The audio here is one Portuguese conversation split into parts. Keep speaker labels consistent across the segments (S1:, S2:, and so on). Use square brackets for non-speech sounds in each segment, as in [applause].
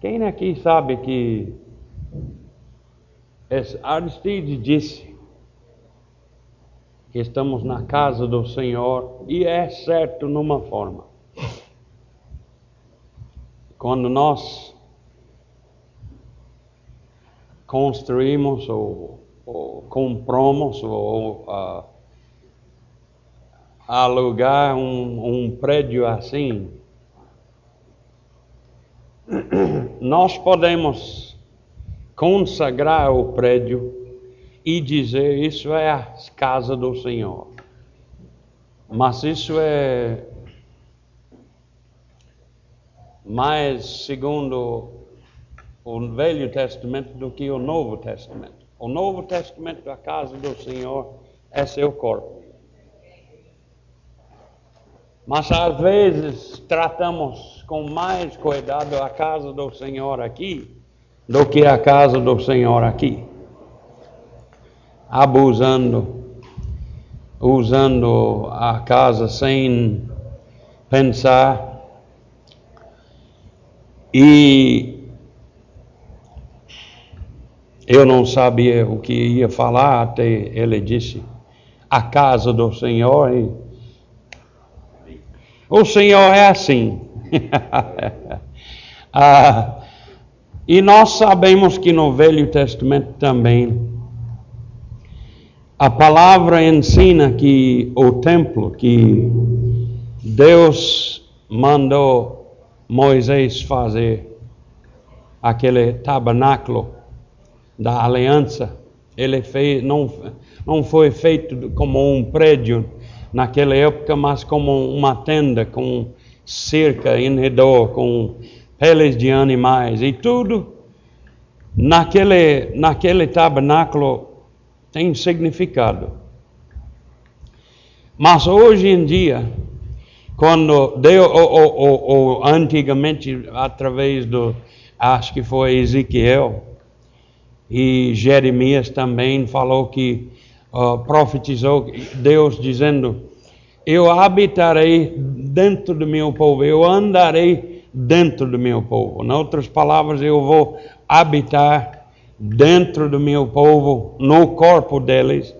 S1: Quem aqui sabe que Aristides disse que estamos na casa do Senhor e é certo numa forma. Quando nós construímos ou, ou compramos ou uh, alugar um, um prédio assim, nós podemos consagrar o prédio e dizer isso é a casa do Senhor. Mas isso é mais segundo o Velho Testamento do que o Novo Testamento. O Novo Testamento, a casa do Senhor, é seu corpo. Mas às vezes tratamos com mais cuidado a casa do Senhor aqui do que a casa do Senhor aqui. Abusando, usando a casa sem pensar. E eu não sabia o que ia falar até ele disse a casa do Senhor. E o Senhor é assim. [laughs] ah, e nós sabemos que no Velho Testamento também a palavra ensina que o templo que Deus mandou Moisés fazer, aquele tabernáculo da aliança, ele fez, não, não foi feito como um prédio naquela época, mas como uma tenda com cerca em redor, com peles de animais e tudo. Naquele, naquele tabernáculo tem significado. Mas hoje em dia, quando Deus, ou, ou, ou, antigamente, através do, acho que foi Ezequiel, e Jeremias também falou que uh, profetizou Deus dizendo: Eu habitarei dentro do meu povo, eu andarei dentro do meu povo. Em outras palavras, eu vou habitar dentro do meu povo, no corpo deles,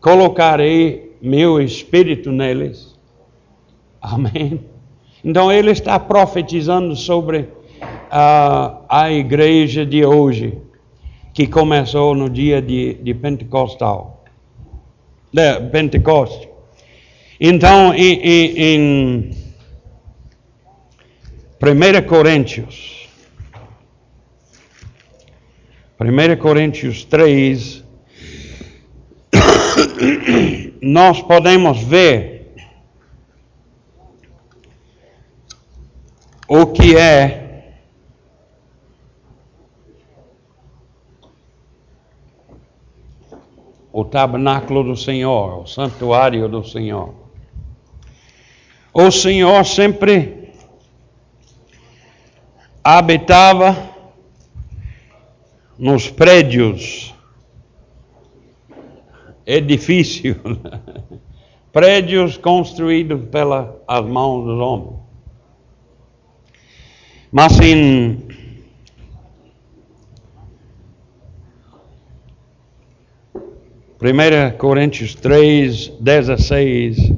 S1: colocarei meu espírito neles. Amém. Então ele está profetizando sobre uh, a igreja de hoje que começou no dia de, de Pentecostal. De Pentecoste. Então, em, em, em 1 Coríntios, 1 Coríntios 3, nós podemos ver o que é o tabernáculo do Senhor, o santuário do Senhor. O Senhor sempre habitava nos prédios, edifícios, [laughs] prédios construídos pelas mãos dos homens. Mas em 1 Coríntios 3, 16.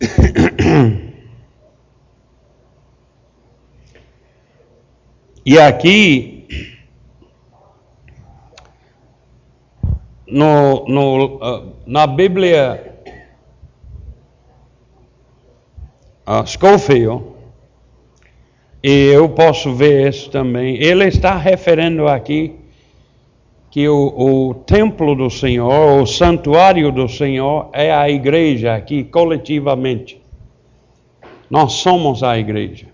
S1: [coughs] E aqui, no, no, uh, na Bíblia uh, Scofield, e eu posso ver isso também, ele está referindo aqui que o, o, templo do Senhor, o santuário do Senhor é a igreja aqui coletivamente. Nós somos a igreja.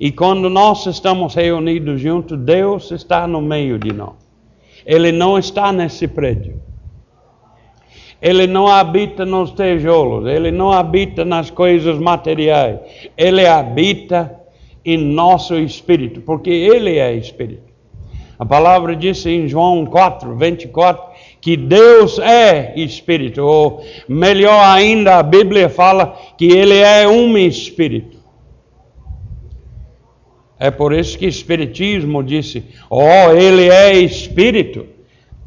S1: E quando nós estamos reunidos juntos, Deus está no meio de nós. Ele não está nesse prédio. Ele não habita nos tijolos, ele não habita nas coisas materiais. Ele habita em nosso espírito, porque ele é espírito. A palavra diz em João 4, 24, que Deus é Espírito, ou melhor ainda, a Bíblia fala que Ele é um Espírito. É por isso que Espiritismo disse: Oh, ele é espírito.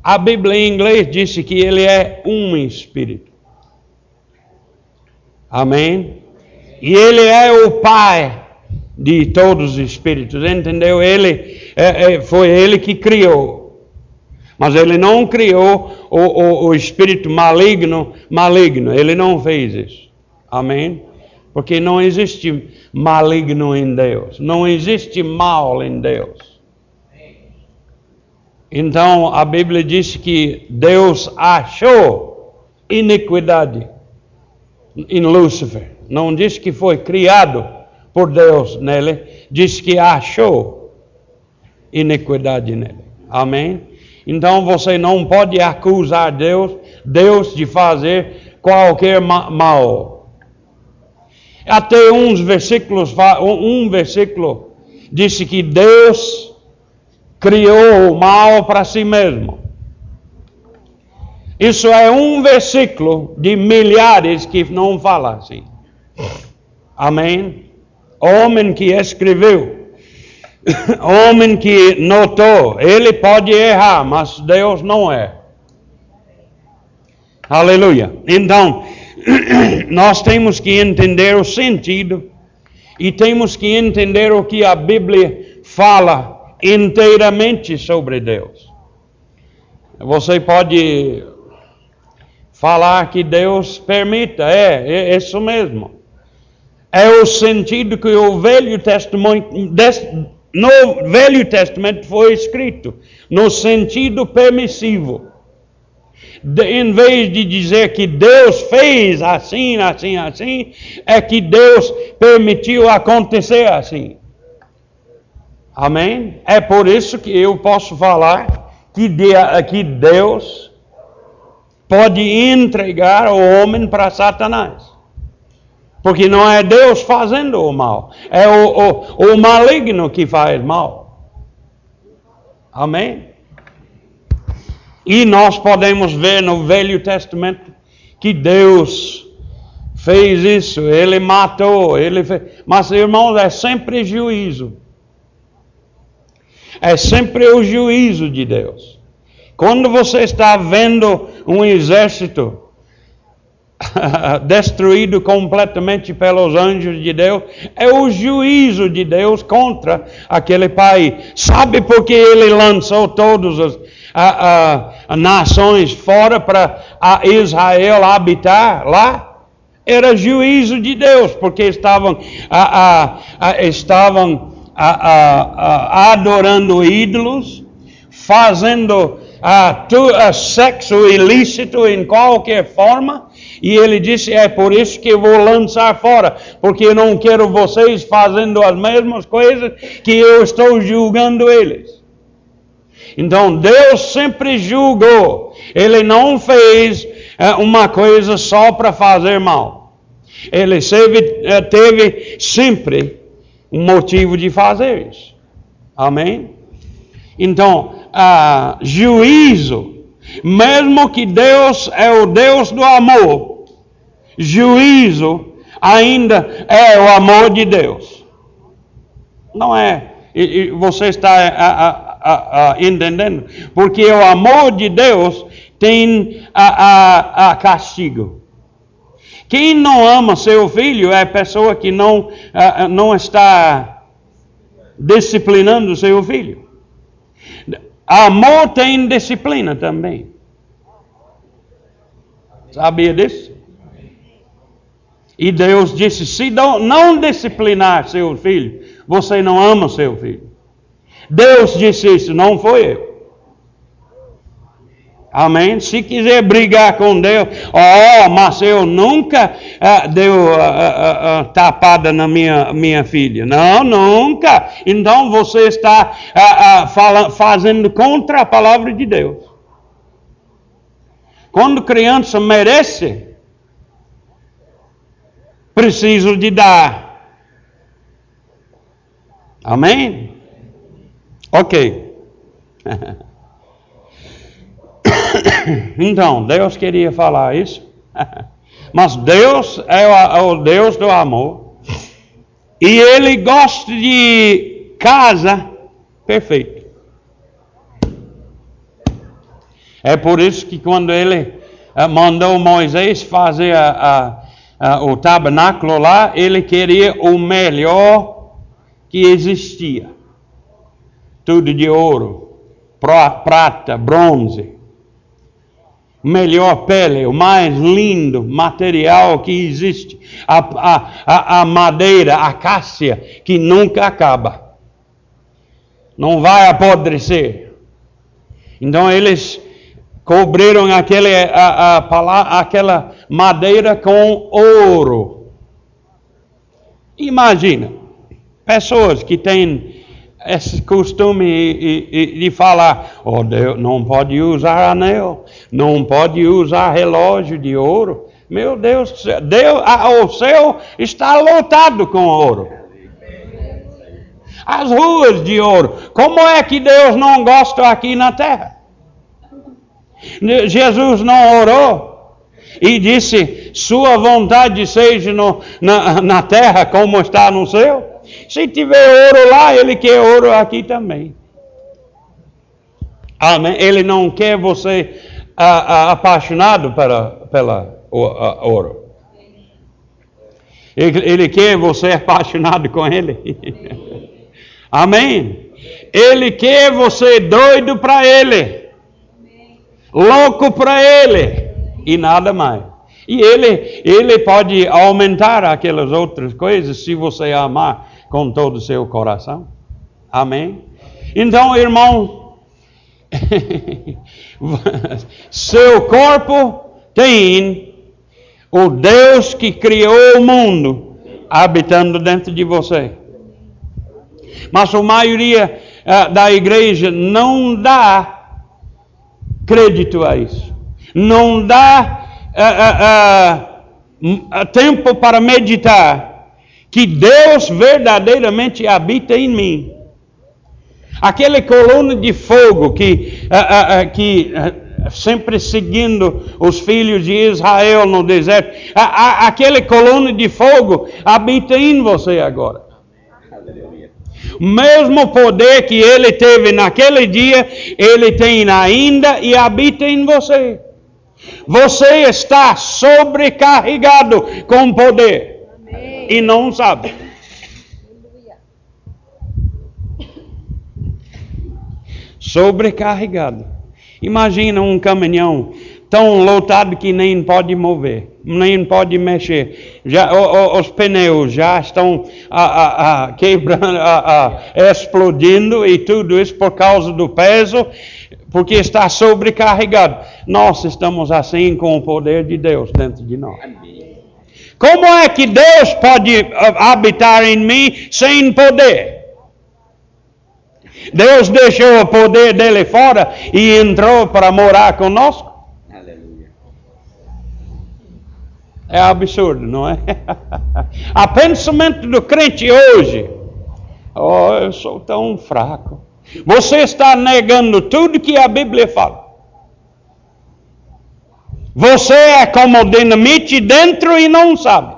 S1: A Bíblia em inglês disse que ele é um espírito. Amém? E ele é o Pai de todos os espíritos, entendeu? Ele é, é, foi ele que criou, mas ele não criou o, o, o espírito maligno, maligno. Ele não fez isso. Amém? Porque não existe maligno em Deus, não existe mal em Deus. Então a Bíblia diz que Deus achou iniquidade em Lúcifer. Não diz que foi criado por Deus nele, diz que achou iniquidade nele. Amém? Então você não pode acusar Deus, Deus de fazer qualquer mal. Até uns versículos, um versículo disse que Deus criou o mal para si mesmo. Isso é um versículo de milhares que não fala assim. Amém? Homem que escreveu, homem que notou, ele pode errar, mas Deus não é. Aleluia. Então, [clears throat] nós temos que entender o sentido e temos que entender o que a Bíblia fala inteiramente sobre Deus. Você pode falar que Deus permita, é, é isso mesmo. É o sentido que o Velho Testamento, no Velho Testamento foi escrito, no sentido permissivo de, em vez de dizer que Deus fez assim, assim, assim, é que Deus permitiu acontecer assim. Amém? É por isso que eu posso falar que, de, que Deus pode entregar o homem para Satanás. Porque não é Deus fazendo o mal, é o, o, o maligno que faz mal. Amém? E nós podemos ver no Velho Testamento que Deus fez isso, ele matou, ele fez. Mas, irmãos, é sempre juízo. É sempre o juízo de Deus. Quando você está vendo um exército [laughs] destruído completamente pelos anjos de Deus, é o juízo de Deus contra aquele país. Sabe por que ele lançou todos os a, a, nações fora para Israel habitar lá, era juízo de Deus, porque estavam, estavam adorando ídolos, fazendo sexo ilícito em qualquer forma, e ele disse: É por isso que vou lançar fora, porque eu não quero vocês fazendo as mesmas coisas que eu estou julgando eles. Então Deus sempre julgou. Ele não fez é, uma coisa só para fazer mal. Ele teve, é, teve sempre um motivo de fazer isso. Amém? Então, ah, juízo, mesmo que Deus é o Deus do amor, juízo ainda é o amor de Deus. Não é. Você está a, a, entendendo? Porque o amor de Deus tem a, a, castigo. Quem não ama seu filho é a pessoa que não, não está disciplinando seu filho. Amor tem disciplina também. Sabia disso? E Deus disse: se não, disciplinar seu filho, você não ama seu filho. Deus disse isso, não foi eu. Amém? Se quiser brigar com Deus, oh, mas eu nunca uh, deu uh, uh, tapada na minha, minha filha. Não, nunca. Então você está fala, fazendo contra a palavra de Deus. Quando criança merece, preciso de dar. Amém? Ok. [laughs] [coughs] então, Deus queria falar isso. [laughs] Mas Deus é o, é o Deus do amor. E Ele gosta de casa perfeito. É por isso que quando ele uh, mandou Moisés fazer a, a, a, o tabernáculo lá, ele queria o melhor que existia. Tudo de ouro, prata, bronze melhor pele, o mais lindo material que existe, a, a, a, madeira, a cássia, que nunca acaba, não vai apodrecer. Então eles cobriram aquele, a, a, aquela madeira com ouro. Imagina, pessoas que têm esse costume de falar, oh Deus, não pode usar anel, não pode usar relógio de ouro. Meu Deus, Deus o céu está lotado com ouro. As ruas de ouro. Como é que Deus não gosta aqui na terra? Jesus não orou e disse: Sua vontade seja no, na, na terra como está no céu. Se tiver ouro lá, ele quer ouro aqui também. Amém? Ele não quer você apaixonado para, pela ouro. Ele, ele quer você [laughs] apaixonado com ele. [laughs] Amém? Ele quer você doido para ele, louco para ele e nada mais. E ele, ele pode aumentar aquelas outras coisas se você amar com todo o seu coração. Amém? Então, irmão, [laughs] seu corpo tem o Deus que criou o mundo habitando dentro de você. Mas a maioria uh, da igreja não dá crédito a isso. Não dá uh, uh, tempo para meditar que Deus verdadeiramente habita em mim. Aquele coluna de fogo que, uh, uh, que uh, sempre seguindo os filhos de Israel no deserto, aquele coluna de fogo habita em você agora. O mesmo poder que ele teve naquele dia, ele tem ainda e habita em você. Você está sobrecarregado com poder e não sabe. Sobrecarregado. Imagina um caminhão tão lotado que nem pode mover, nem pode mexer. Já, o, o, os pneus já estão a, a, a, quebrando, explodindo e tudo isso por causa do peso, porque está sobrecarregado. Nós estamos assim com o poder de Deus dentro de nós. Como é que Deus pode ah, habitar em mim sem poder? Deus deixou o poder dele fora e entrou para morar conosco? Aleluia. É absurdo, não é? [laughs] A pensamento do crente hoje, oh, eu sou tão fraco. Você está negando tudo que a Bíblia fala. Você é como dinamite dentro e não sabe.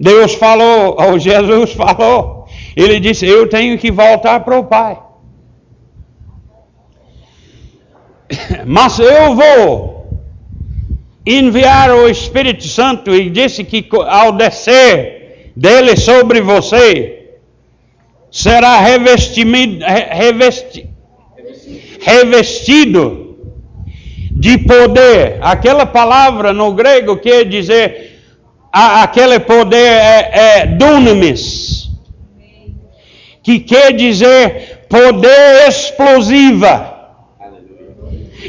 S1: Deus falou, ou Jesus falou, ele disse: Eu tenho que voltar para o Pai. [coughs] Mas eu vou enviar o Espírito Santo e disse que ao descer dele sobre você será revestido, revesti, revestido de poder. Aquela palavra no grego quer dizer, aquele poder é, é dunamis, que quer dizer poder explosiva.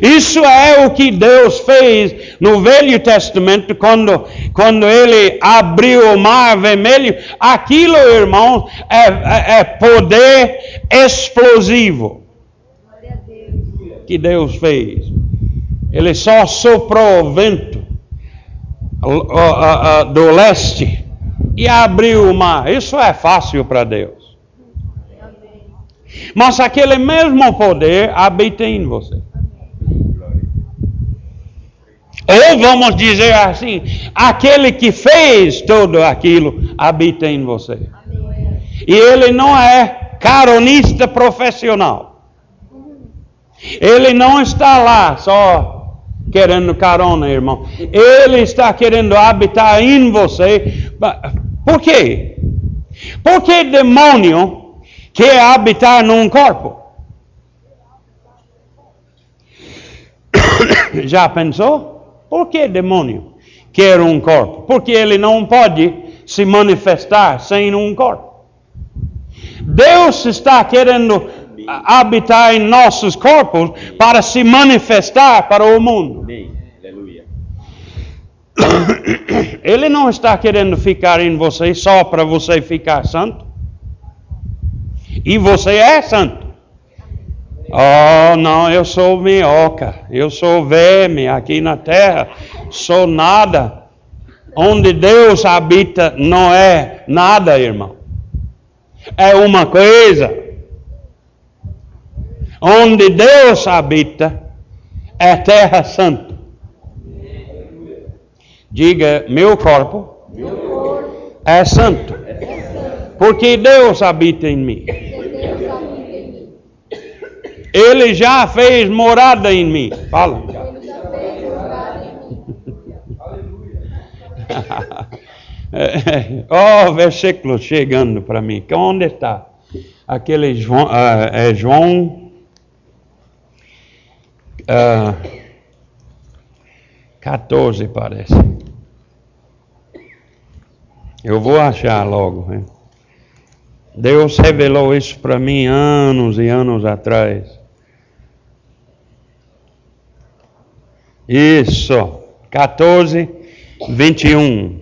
S1: Isso é o que Deus fez no Velho Testamento, quando, quando Ele abriu o mar vermelho. Aquilo, irmãos, é, é, é poder explosivo que Deus fez. Ele só soprou o vento do leste e abriu o mar. Isso é fácil para Deus. Mas aquele mesmo poder habita em você. Ou vamos dizer assim: aquele que fez tudo aquilo habita em você. E ele não é caronista profissional. Ele não está lá só querendo carona, irmão. Ele está querendo habitar em você. Por quê? Porque demônio quer habitar num corpo. [coughs] Já pensou? Por que demônio quer um corpo? Porque ele não pode se manifestar sem um corpo. Deus está querendo habitar em nossos corpos para se manifestar para o mundo. [coughs] Ele não está querendo ficar em você só para você ficar santo. E você é santo. Oh, não, eu sou minhoca, eu sou verme aqui na terra, sou nada. Onde Deus habita não é nada, irmão. É uma coisa. Onde Deus habita é terra santa. Diga, meu corpo, é santo. Porque Deus habita em mim. Ele já fez morada em mim. Fala. [laughs] oh, versículo chegando para mim. Onde está? Aquele João, uh, é João uh, 14, parece. Eu vou achar logo. Hein? Deus revelou isso para mim anos e anos atrás. Isso, 14, 21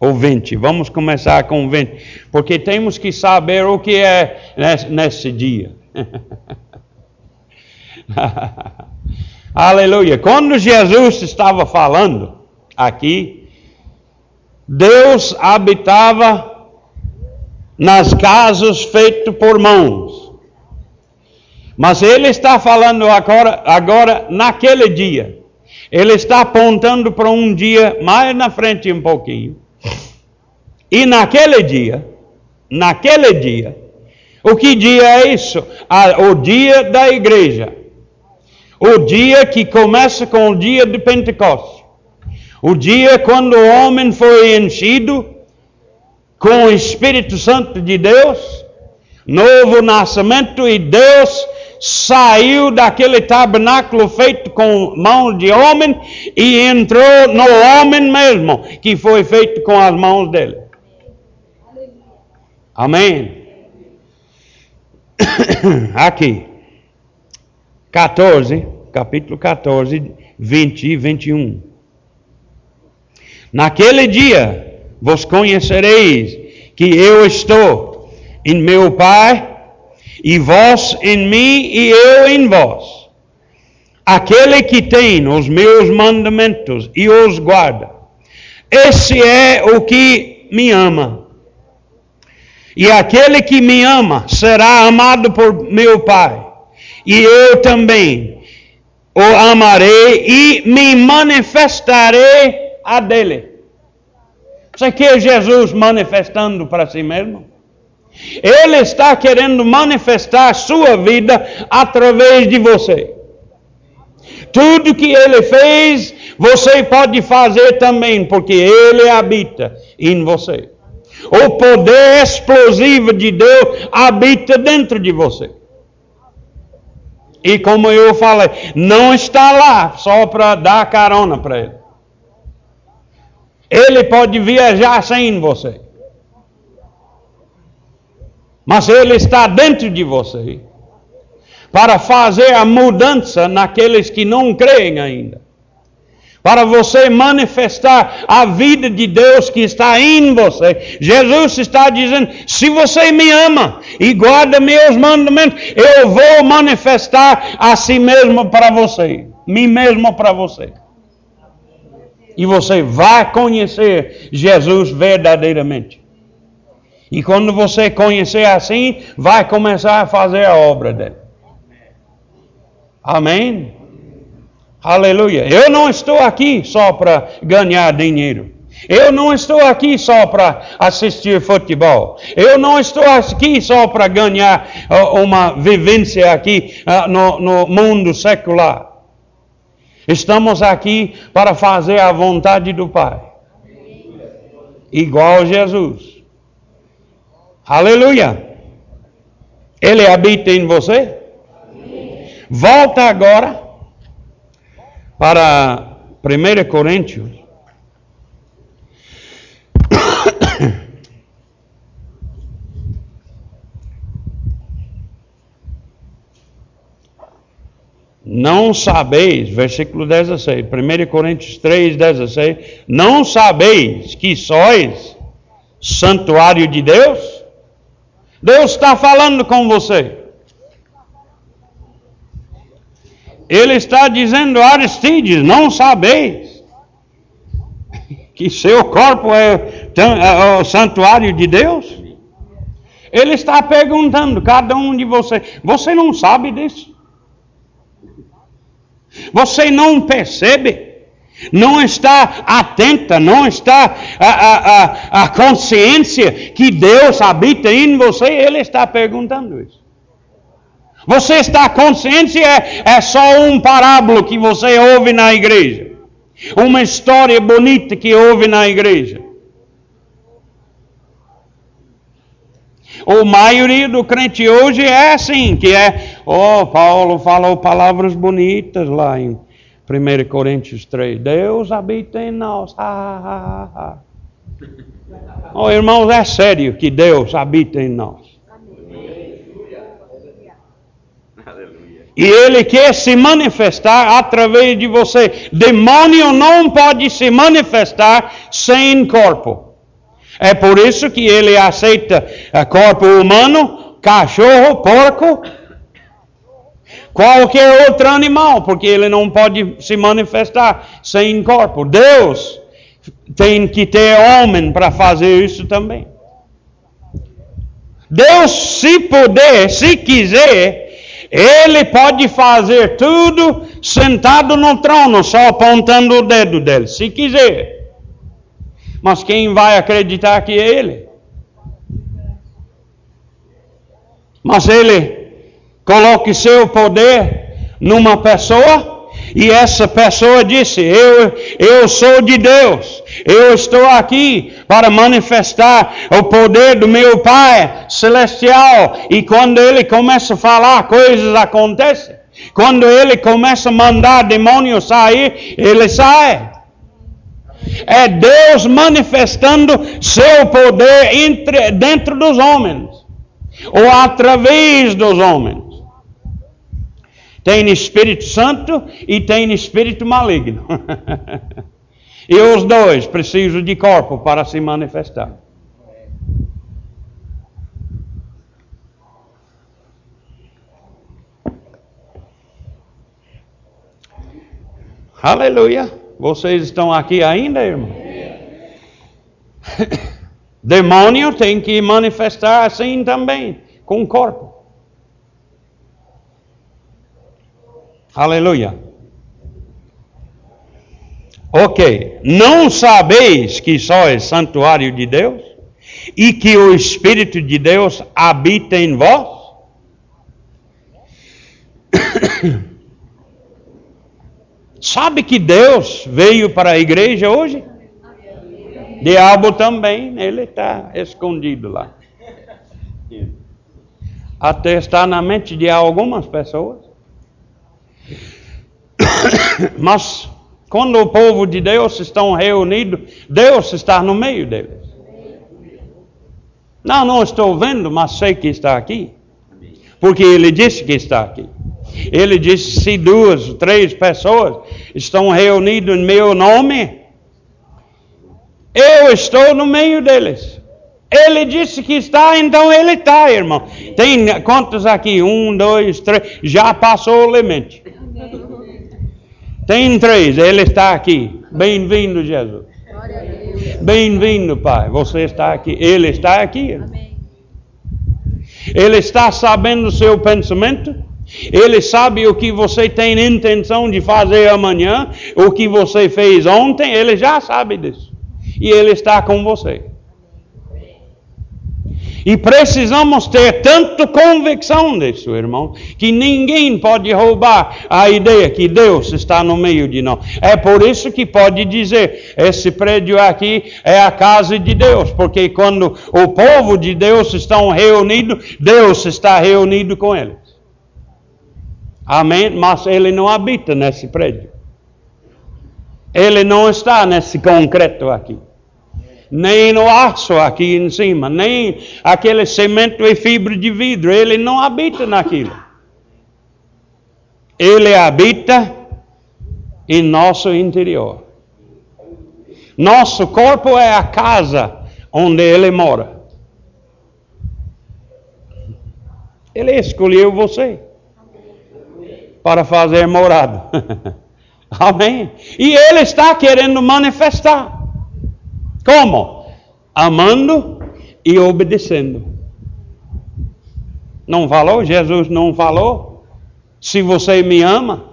S1: ou 20. Vamos começar com 20, porque temos que saber o que é nesse, nesse dia. [laughs] [laughs] Aleluia. Quando Jesus estava falando aqui, Deus habitava nas casas feitas por mãos. Mas ele está falando agora, agora naquele dia. Ele está apontando para um dia mais na frente um pouquinho. E naquele dia, naquele dia, o que dia é isso? Ah, o dia da igreja. O dia que começa com o dia de Pentecostes. O dia quando o homem foi enchido com o Espírito Santo de Deus, novo nascimento, e Deus saiu daquele tabernáculo feito com mãos de homem e entrou no homem mesmo, que foi feito com as mãos dele. Amém. [coughs] Aqui, 14, capítulo 14, 20 e 21. Naquele dia vos conhecereis que eu estou em meu Pai e vós em mim e eu em vós. Aquele que tem os meus mandamentos e os guarda, esse é o que me ama. E aquele que me ama será amado por meu Pai, e eu também o amarei e me manifestarei a dele. Você quer Jesus manifestando para si mesmo? Ele está querendo manifestar sua vida através de você. Tudo que ele fez, você pode fazer também, porque ele habita em você. O poder explosivo de Deus habita dentro de você. E como eu falei, não está lá só para dar carona para ele. Ele pode viajar sem você. Mas Ele está dentro de você para fazer a mudança naqueles que não creem ainda. Para você manifestar a vida de Deus que está em você. Jesus está dizendo: se você me ama e guarda meus mandamentos, eu vou manifestar a si mesmo para você, mim mesmo para você. E você vai conhecer Jesus verdadeiramente. E quando você conhecer assim, vai começar a fazer a obra dele. Amém? Aleluia. Eu não estou aqui só para ganhar dinheiro. Eu não estou aqui só para assistir futebol. Eu não estou aqui só para ganhar uh, uma vivência aqui uh, no, no mundo secular. Estamos aqui para fazer a vontade do Pai. Igual Jesus. Aleluia. Ele habita em você? Volta agora para 1 Coríntios Não sabeis, versículo 16, 1 Coríntios 3, 16, não sabeis que sois santuário de Deus? Deus está falando com você. Ele está dizendo a Aristides: não sabeis que seu corpo é, é o santuário de Deus? Ele está perguntando, cada um de vocês: você não sabe disso? Você não percebe? Não está atenta, não está a, a, a, a consciência que Deus habita em você? Ele está perguntando isso. Você está consciente? É, é só um parábola que você ouve na igreja. Uma história bonita que ouve na igreja. A maioria do crente hoje é assim, que é, oh, Paulo falou palavras bonitas lá em 1 Coríntios 3. Deus habita em nós. Ah, ah, ah. Oh, irmãos, é sério que Deus habita em nós. E Ele quer se manifestar através de você. Demônio não pode se manifestar sem corpo. É por isso que ele aceita eh, corpo humano, cachorro, porco, qualquer outro animal, porque ele não pode se manifestar sem corpo. Deus tem que ter homem para fazer isso também. Deus, se puder, se quiser, ele pode fazer tudo sentado no trono, só apontando o dedo dele, se quiser. Mas quem vai acreditar que é Ele? Mas Ele coloque seu poder numa pessoa e essa pessoa disse: eu, eu sou de Deus, eu estou aqui para manifestar o poder do meu Pai celestial. E quando ele começa a falar, coisas acontecem. Quando ele começa a mandar demônios sair, ele sai. É Deus manifestando seu poder entre, dentro dos homens, ou através dos homens. Tem Espírito Santo e tem Espírito maligno. [laughs] e os dois precisam de corpo para se manifestar. Aleluia. Vocês estão aqui ainda, irmão? [coughs] Demônio tem que manifestar assim também, com o corpo. Aleluia. Ok. Não sabeis que sois santuário de Deus e que o Espírito de Deus habita em vós? [coughs] Sabe que Deus veio para a igreja hoje? Diabo também, ele está escondido lá. Até está na mente de algumas pessoas. Mas quando o povo de Deus estão reunidos, Deus está no meio deles. Não, não estou vendo, mas sei que está aqui. Porque ele disse que está aqui. Ele disse: se duas, três pessoas estão reunidas em meu nome, eu estou no meio deles. Ele disse que está, então ele está, irmão. Tem quantos aqui? Um, dois, três. Já passou o limite. Tem três, ele está aqui. Bem-vindo, Jesus. Bem-vindo, Pai. Você está aqui. Ele está aqui. Ele está sabendo o seu pensamento. Ele sabe o que você tem intenção de fazer amanhã, o que você fez ontem, ele já sabe disso. E ele está com você. E precisamos ter tanta convicção disso, irmão, que ninguém pode roubar a ideia que Deus está no meio de nós. É por isso que pode dizer: esse prédio aqui é a casa de Deus, porque quando o povo de Deus estão reunidos, Deus está reunido com eles. Amém? Mas ele não habita nesse prédio. Ele não está nesse concreto aqui nem no aço aqui em cima, nem aquele cimento e fibra de vidro, ele não habita naquilo. Ele habita em nosso interior. Nosso corpo é a casa onde ele mora. Ele escolheu você para fazer morada. [laughs] Amém? E ele está querendo manifestar. Como? Amando e obedecendo. Não falou? Jesus não falou? Se você me ama,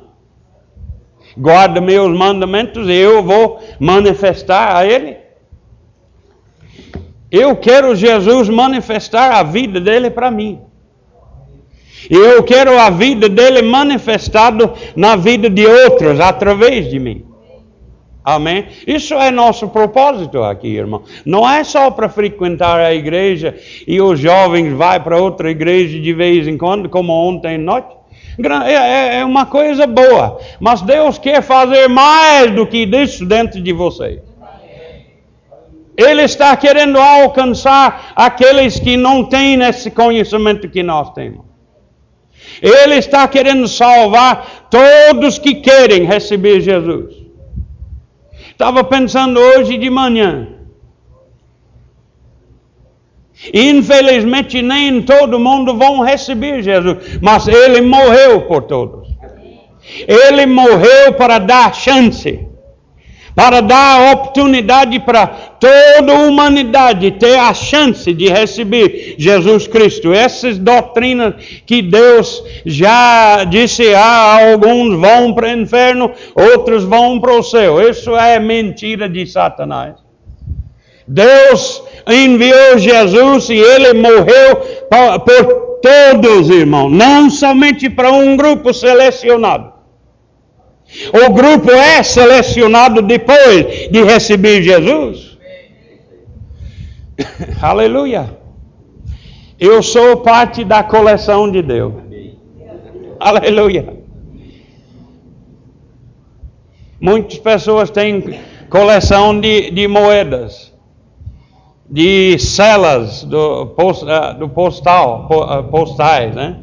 S1: guarda meus mandamentos e eu vou manifestar a Ele. Eu quero Jesus manifestar a vida dele para mim. E eu quero a vida dele manifestado na vida de outros através de mim. Amém? Isso é nosso propósito aqui, irmão. Não é só para frequentar a igreja e os jovens vão para outra igreja de vez em quando, como ontem à noite. É, é, é uma coisa boa, mas Deus quer fazer mais do que isso dentro de você. Ele está querendo alcançar aqueles que não têm esse conhecimento que nós temos. Ele está querendo salvar todos que querem receber Jesus. Estava pensando hoje de manhã. Infelizmente, nem todo mundo vão receber Jesus, mas ele morreu por todos. Ele morreu para dar chance para dar oportunidade para toda a humanidade ter a chance de receber Jesus Cristo. Essas doutrinas que Deus já disse, ah, alguns vão para o inferno, outros vão para o céu. Isso é mentira de Satanás. Deus enviou Jesus e ele morreu por todos, irmãos, não somente para um grupo selecionado. O grupo é selecionado depois de receber Jesus. [laughs] Aleluia. Eu sou parte da coleção de Deus. Aleluia. Muitas pessoas têm coleção de, de moedas, de celas do, post, uh, do postal, uh, postais, né?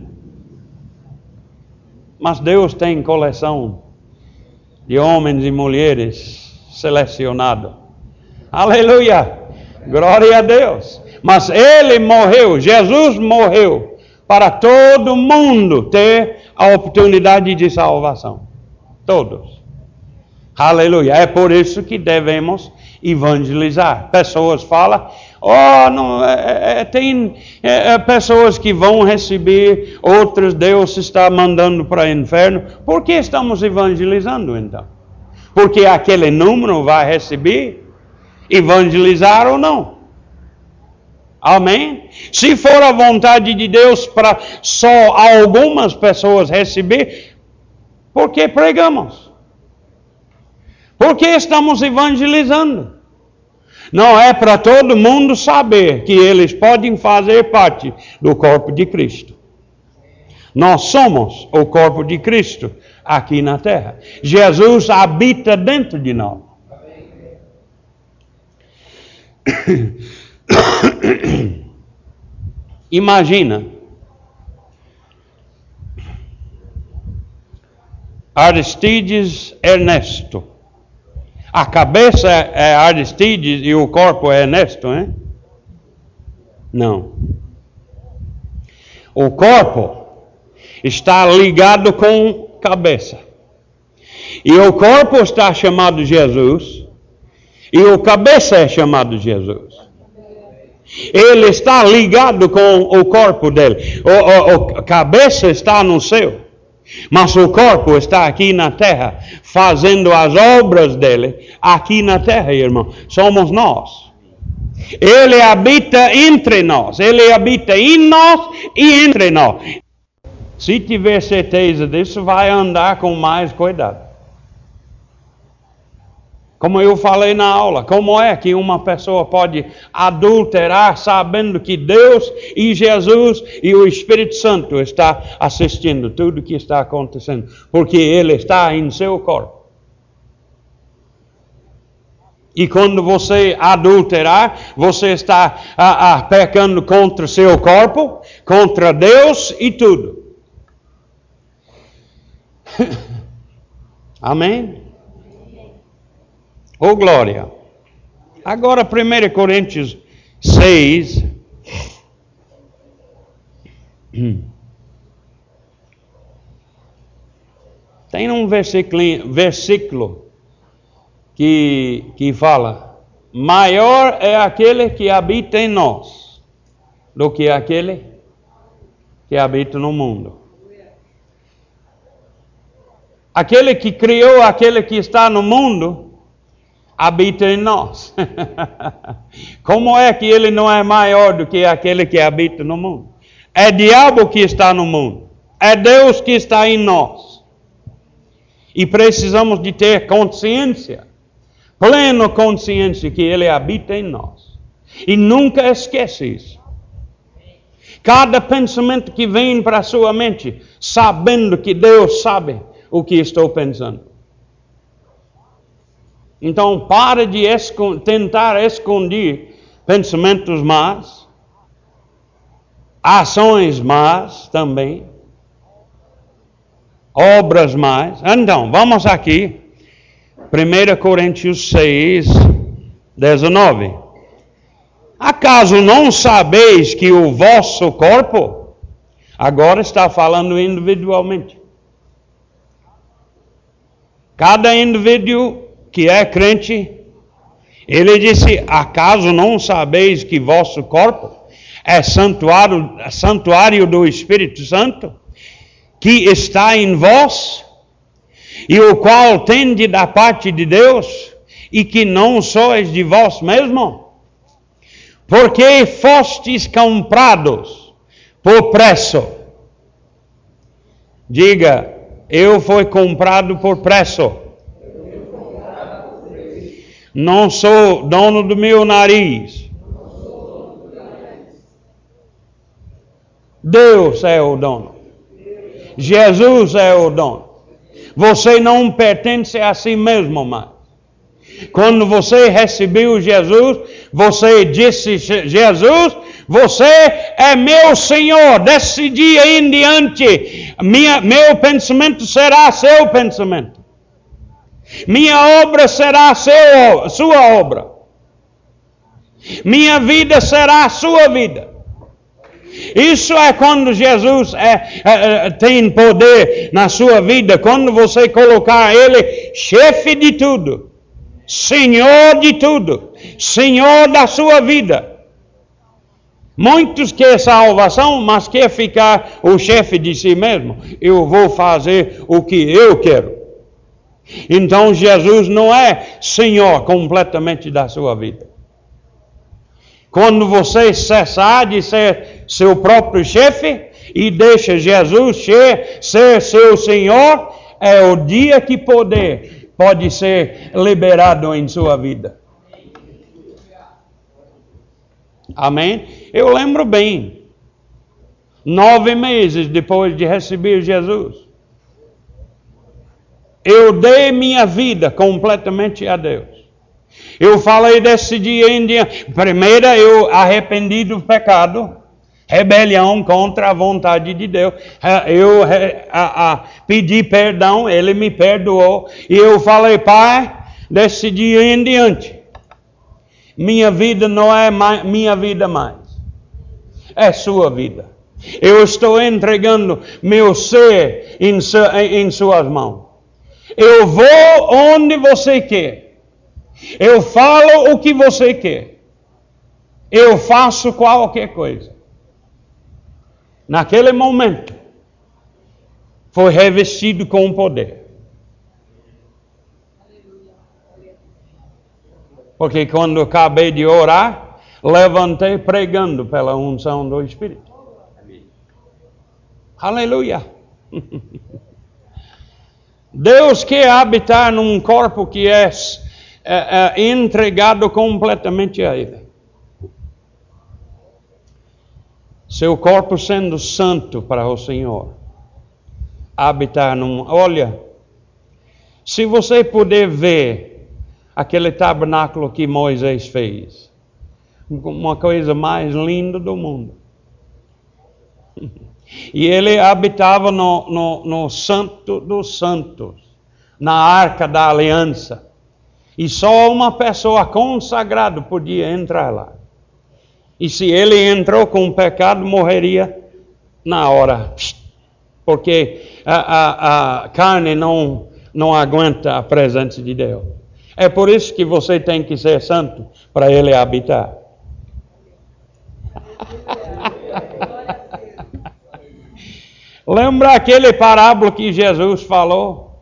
S1: Mas Deus tem coleção de homens e mulheres selecionados. Aleluia! Glória a Deus! Mas ele morreu, Jesus morreu, para todo mundo ter a oportunidade de salvação. Todos. Aleluia! É por isso que devemos evangelizar. Pessoas falam, oh, não, é, é, é tem é, é, pessoas que vão receber, outras Deus está mandando para o inferno. Por que estamos evangelizando então? Porque aquele número vai receber, evangelizar ou não. Amém? Se for a vontade de Deus para só algumas pessoas receber, por que pregamos? Porque estamos evangelizando. Não é para todo mundo saber que eles podem fazer parte do corpo de Cristo. Nós somos o corpo de Cristo aqui na terra. Jesus habita dentro de nós. [coughs] Imagina Aristides Ernesto a cabeça é Aristides e o corpo é Ernesto, hein? Não. O corpo está ligado com cabeça. E o corpo está chamado Jesus. E o cabeça é chamado Jesus. Ele está ligado com o corpo dele. O, o, a cabeça está no céu. Mas o corpo está aqui na terra, fazendo as obras dele aqui na terra, irmão. Somos nós. Ele habita entre nós, ele habita em nós e entre nós. Se tiver certeza disso, vai andar com mais cuidado. Como eu falei na aula, como é que uma pessoa pode adulterar sabendo que Deus e Jesus e o Espírito Santo está assistindo tudo o que está acontecendo, porque ele está em seu corpo. E quando você adulterar, você está ah, ah, pecando contra seu corpo, contra Deus e tudo. [laughs] Amém? Oh, glória. Agora, 1 Coríntios 6. Tem um versículo, versículo que, que fala: Maior é aquele que habita em nós do que aquele que habita no mundo. Aquele que criou aquele que está no mundo habita em nós. Como é que ele não é maior do que aquele que habita no mundo? É diabo que está no mundo. É Deus que está em nós. E precisamos de ter consciência, plena consciência que ele habita em nós. E nunca esqueça isso. Cada pensamento que vem para a sua mente, sabendo que Deus sabe o que estou pensando. Então, para de tentar esconder pensamentos más, ações más também, obras más. Então, vamos aqui, 1 Coríntios 6, 19. Acaso não sabeis que o vosso corpo, agora está falando individualmente, cada indivíduo que é crente, ele disse: Acaso não sabeis que vosso corpo é santuário, santuário do Espírito Santo, que está em vós, e o qual tende da parte de Deus, e que não sois de vós mesmo? Porque fostes comprados por preço. Diga, eu fui comprado por preço. Não sou dono do meu nariz. Deus é o dono. Jesus é o dono. Você não pertence a si mesmo mais. Quando você recebeu Jesus, você disse: Jesus, você é meu Senhor. Desse dia em diante, minha, meu pensamento será seu pensamento. Minha obra será seu, sua obra. Minha vida será sua vida. Isso é quando Jesus é, é, é, tem poder na sua vida, quando você colocar Ele chefe de tudo, Senhor de tudo, Senhor da sua vida. Muitos querem salvação, mas quer ficar o chefe de si mesmo. Eu vou fazer o que eu quero. Então Jesus não é Senhor completamente da sua vida. Quando você cessar de ser seu próprio chefe e deixa Jesus ser seu Senhor, é o dia que poder pode ser liberado em sua vida. Amém? Eu lembro bem, nove meses depois de receber Jesus, eu dei minha vida completamente a Deus. Eu falei desse dia em dia. Primeiro, eu arrependi do pecado, rebelião contra a vontade de Deus. Eu a, a, pedi perdão, ele me perdoou. E eu falei, Pai, desse dia em diante, minha vida não é mais, minha vida mais, é sua vida. Eu estou entregando meu ser em, em suas mãos. Eu vou onde você quer. Eu falo o que você quer. eu faço qualquer coisa. Naquele momento, foi revestido com poder. Porque quando acabei de orar, levantei pregando pela unção do Espírito. Aleluia! [laughs] Deus quer habitar num corpo que é, é, é entregado completamente a Ele. Seu corpo sendo santo para o Senhor. Habitar num. Olha, se você puder ver aquele tabernáculo que Moisés fez, uma coisa mais linda do mundo. [laughs] E ele habitava no, no, no Santo dos Santos, na Arca da Aliança. E só uma pessoa consagrada podia entrar lá. E se ele entrou com pecado, morreria na hora. Porque a, a, a carne não, não aguenta a presença de Deus. É por isso que você tem que ser santo para ele habitar. [laughs] Lembra aquele parábola que Jesus falou?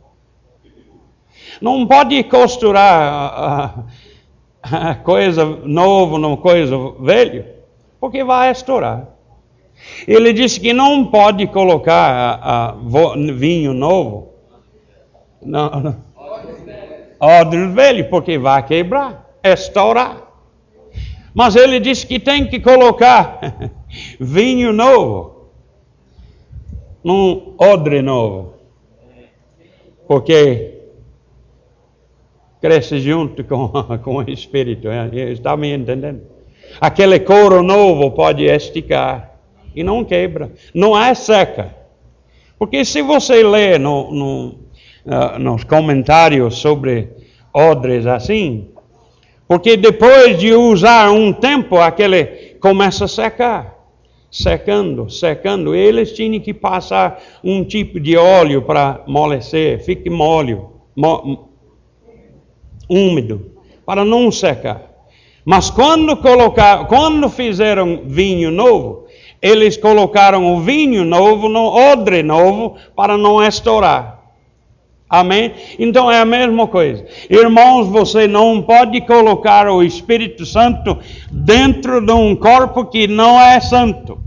S1: Não pode costurar a, coisa nova numa coisa velha, porque vai estourar. Ele disse que não pode colocar vinho novo, não, odres velho, porque vai quebrar, estourar. Mas ele disse que tem que colocar [laughs] vinho novo num odre novo. Porque cresce junto com, [laughs] com o Espírito. É, está me entendendo? Aquele couro novo pode esticar e não quebra. Não é seca. Porque se você lê no, no, uh, nos comentários sobre odres assim, porque depois de usar um tempo, aquele começa a secar secando, secando. Eles tinham que passar um tipo de óleo para amolecer, fique molho, mo, úmido, para não secar. Mas quando colocar, quando fizeram vinho novo, eles colocaram o vinho novo no odre novo para não estourar. Amém? Então é a mesma coisa. Irmãos, você não pode colocar o Espírito Santo dentro de um corpo que não é santo.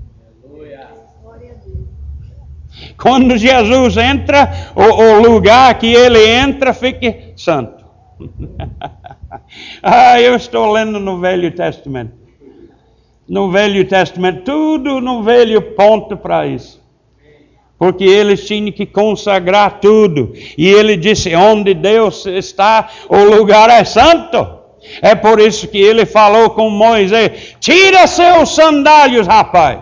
S1: Quando Jesus entra, o, o lugar que ele entra fique santo. [laughs] ah, eu estou lendo no Velho Testamento. No Velho Testamento, tudo no Velho ponto para isso porque eles tinham que consagrar tudo. E ele disse: onde Deus está, o lugar é santo. É por isso que ele falou com Moisés: tira seus sandálios, rapaz.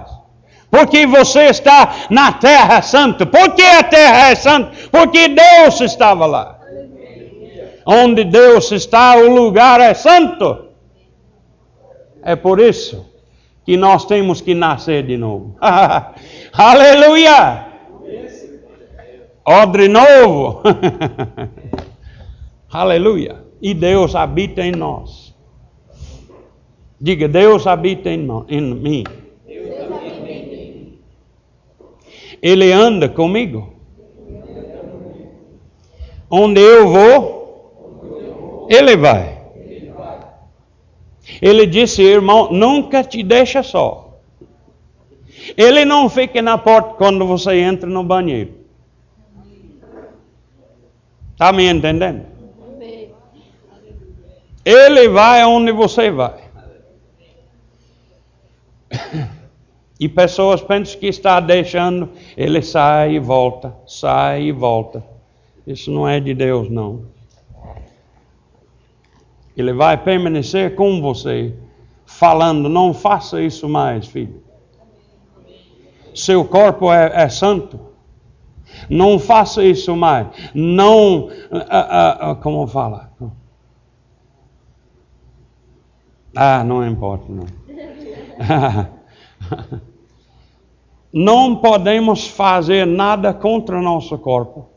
S1: Porque você está na terra santa. Por que a terra é santa? Porque Deus estava lá. Onde Deus está, o lugar é santo. É por isso que nós temos que nascer de novo. [laughs] Aleluia! Odre novo. [laughs] Aleluia. E Deus habita em nós. Diga, Deus habita em, em mim. Ele anda comigo. Onde eu vou, Ele vai. Ele disse, irmão, nunca te deixa só. Ele não fica na porta quando você entra no banheiro. Está me entendendo? Ele vai onde você vai. E pessoas pensam que está deixando, ele sai e volta, sai e volta. Isso não é de Deus, não. Ele vai permanecer com você, falando: não faça isso mais, filho. Seu corpo é, é santo. Não faça isso mais. Não, uh, uh, uh, como fala? Ah, não importa, não. [laughs] não podemos fazer nada contra nosso corpo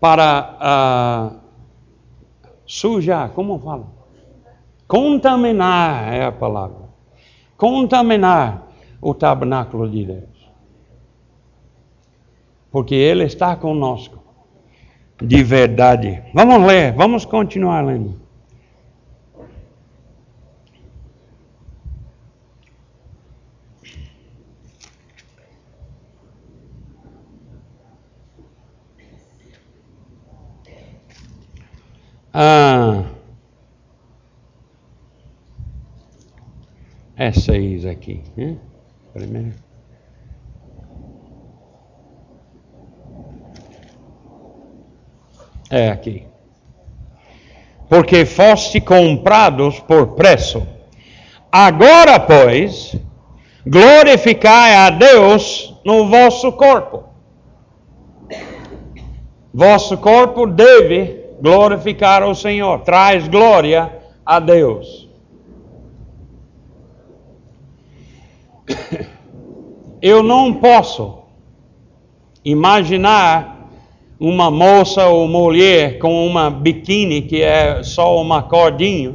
S1: para sujar, como fala? Contaminar é a palavra. contaminar o tabernáculo de Deus. Porque Ele está conosco, de verdade. Vamos ler, vamos continuar lendo. Ah, é seis aqui. Né? Primeiro. É aqui. Porque foste comprados por preço. Agora, pois, glorificai a Deus no vosso corpo. Vosso corpo deve glorificar o Senhor, traz glória a Deus. Eu não posso imaginar uma moça ou mulher com uma biquíni que é só uma cordinha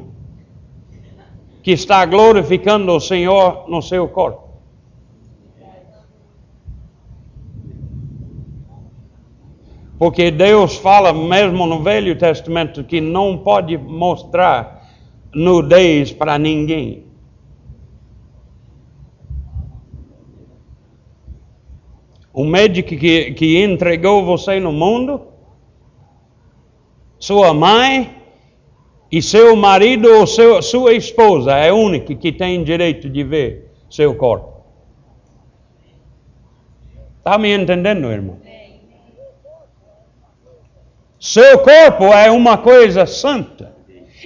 S1: que está glorificando o Senhor no seu corpo. Porque Deus fala mesmo no Velho Testamento que não pode mostrar nudez para ninguém. O médico que, que entregou você no mundo, sua mãe e seu marido ou seu, sua esposa é a única que tem direito de ver seu corpo. Está me entendendo, irmão? Seu corpo é uma coisa santa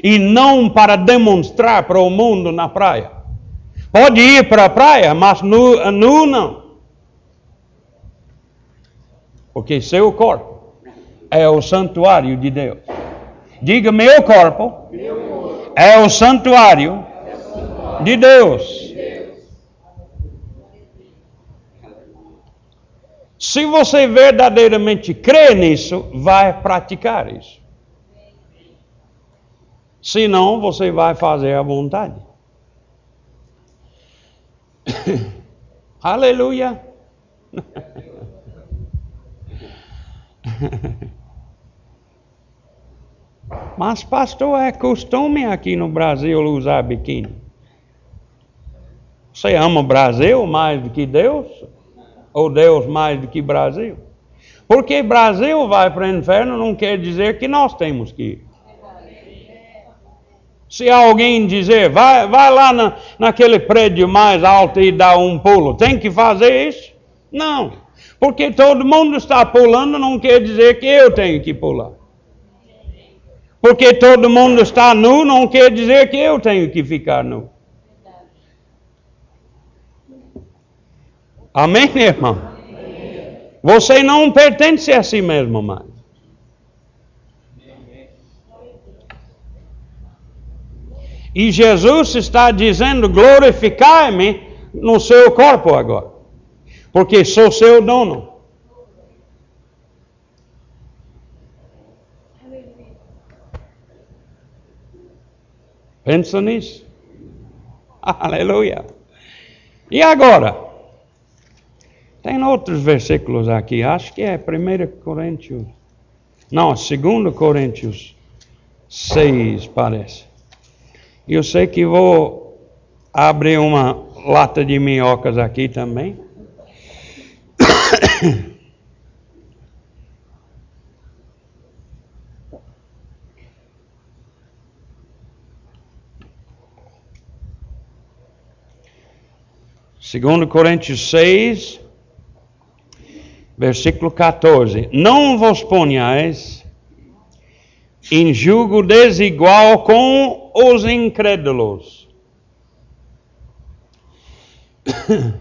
S1: e não para demonstrar para o mundo na praia. Pode ir para a praia, mas nu, nu não. Porque seu corpo é o santuário de Deus. Diga: meu corpo é o santuário de Deus. Se você verdadeiramente crê nisso, vai praticar isso. Senão, você vai fazer a vontade. [coughs] Aleluia! [laughs] [laughs] Mas, pastor, é costume aqui no Brasil usar biquíni. Você ama o Brasil mais do que Deus? ou Deus mais do que Brasil. Porque Brasil vai para o inferno não quer dizer que nós temos que ir. Se alguém dizer, vai, vai lá na, naquele prédio mais alto e dá um pulo, tem que fazer isso? Não. Porque todo mundo está pulando, não quer dizer que eu tenho que pular. Porque todo mundo está nu, não quer dizer que eu tenho que ficar nu. Amém, irmão? Você não pertence a si mesmo mais. E Jesus está dizendo: glorificai-me no seu corpo agora, porque sou seu dono. Pensa nisso. [laughs] Aleluia. E agora? Tem outros versículos aqui, acho que é 1 Coríntios. Não, 2 Coríntios 6, parece. Eu sei que vou abrir uma lata de minhocas aqui também. Segundo Coríntios 6, versículo 14: Não vos ponhais em julgo desigual com os incrédulos. [coughs]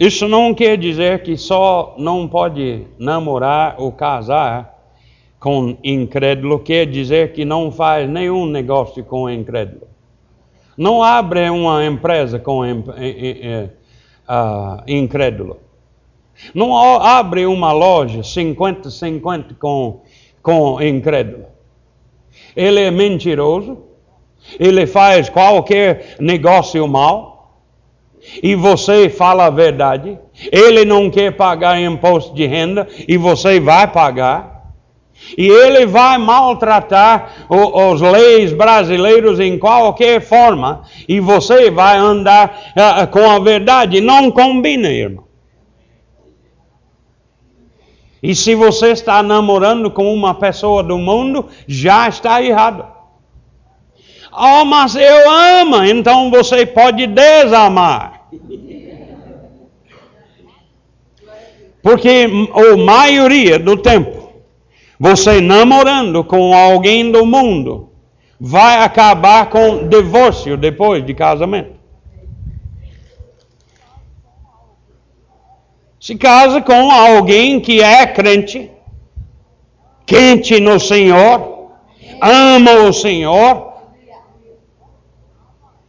S1: Isso não quer dizer que só não pode namorar ou casar com incrédulo, quer dizer que não faz nenhum negócio com incrédulo. Não abre uma empresa com incrédulo. Não abre uma loja 50-50 com, com incrédulo. Ele é mentiroso, Ele faz qualquer negócio mal e você fala a verdade. Ele não quer pagar imposto de renda e você vai pagar. E ele vai maltratar os leis brasileiros em qualquer forma. E você vai andar uh, com a verdade. Não combina, irmão. E se você está namorando com uma pessoa do mundo, já está errado. Oh, mas eu amo, então você pode desamar. Porque a maioria do tempo, você namorando com alguém do mundo, vai acabar com divórcio depois de casamento. Se casa com alguém que é crente, quente no Senhor, ama o Senhor,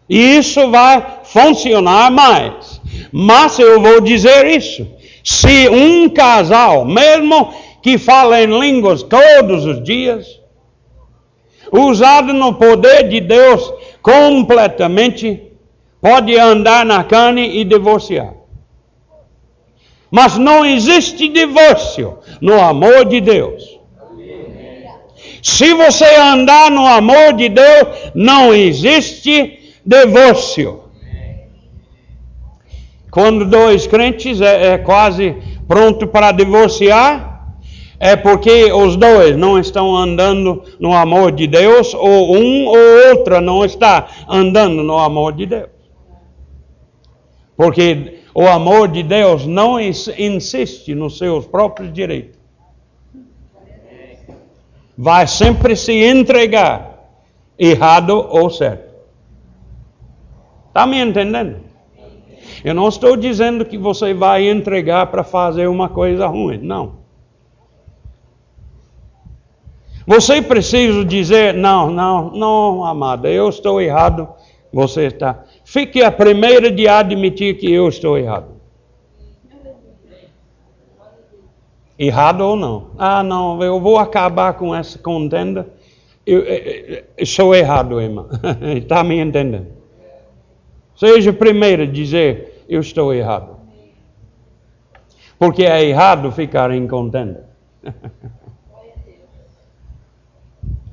S1: e isso vai funcionar mais. Mas eu vou dizer isso: se um casal, mesmo que fala em línguas todos os dias, usado no poder de Deus completamente, pode andar na carne e divorciar. Mas não existe divórcio no amor de Deus. Se você andar no amor de Deus, não existe divórcio. Quando dois crentes é, é quase pronto para divorciar, é porque os dois não estão andando no amor de Deus, ou um ou outra não está andando no amor de Deus. Porque o amor de Deus não insiste nos seus próprios direitos. Vai sempre se entregar, errado ou certo. Está me entendendo? Eu não estou dizendo que você vai entregar para fazer uma coisa ruim, não. Você precisa dizer: não, não, não, amada, eu estou errado, você está. Fique a primeira de admitir que eu estou errado. Errado ou não? Ah, não, eu vou acabar com essa contenda. Eu, eu, eu sou errado, irmã. [laughs] Está me entendendo? Seja o primeiro a dizer: eu estou errado. Porque é errado ficar em contenda. [laughs]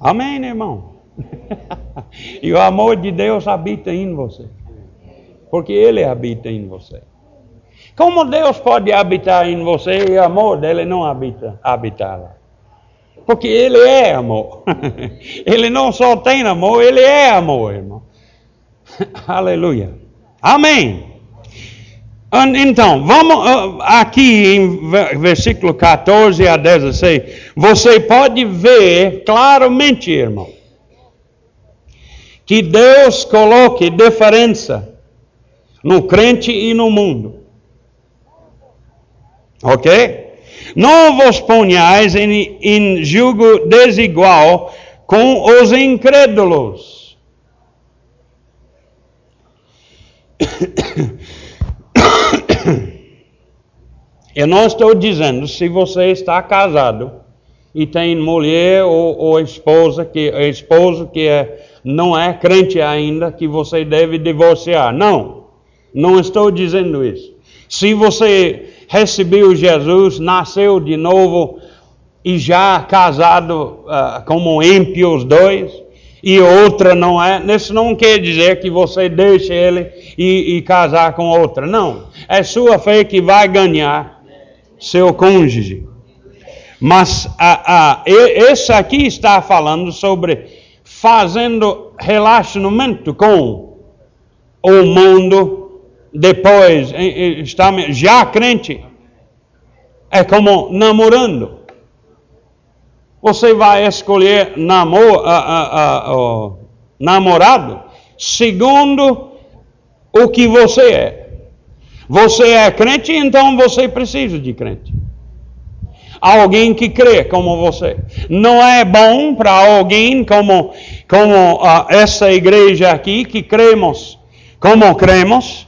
S1: Amém, irmão? [laughs] e o amor de Deus habita em você porque Ele habita em você. Como Deus pode habitar em você e o amor dele não habita, habita lá? Porque Ele é amor. [laughs] ele não só tem amor, Ele é amor, irmão. [laughs] Aleluia. Amém. Então, vamos ah, aqui em versículo 14 a 16. Você pode ver claramente, irmão, que Deus coloque diferença no crente e no mundo. Ok? Não vos ponhais em, em julgo desigual com os incrédulos. [coughs] Eu não estou dizendo se você está casado e tem mulher ou, ou esposa que esposo que é, não é crente ainda que você deve divorciar. Não. Não estou dizendo isso. Se você recebeu Jesus, nasceu de novo e já casado uh, como ímpio dois, e outra não é, isso não quer dizer que você deixe ele e, e casar com outra. Não. É sua fé que vai ganhar seu cônjuge. Mas a, a, esse aqui está falando sobre fazendo relacionamento com o mundo depois está já crente, é como namorando. Você vai escolher namor, a, a, namorado segundo o que você é. Você é crente, então você precisa de crente. Alguém que crê como você. Não é bom para alguém como, como uh, essa igreja aqui, que cremos como cremos,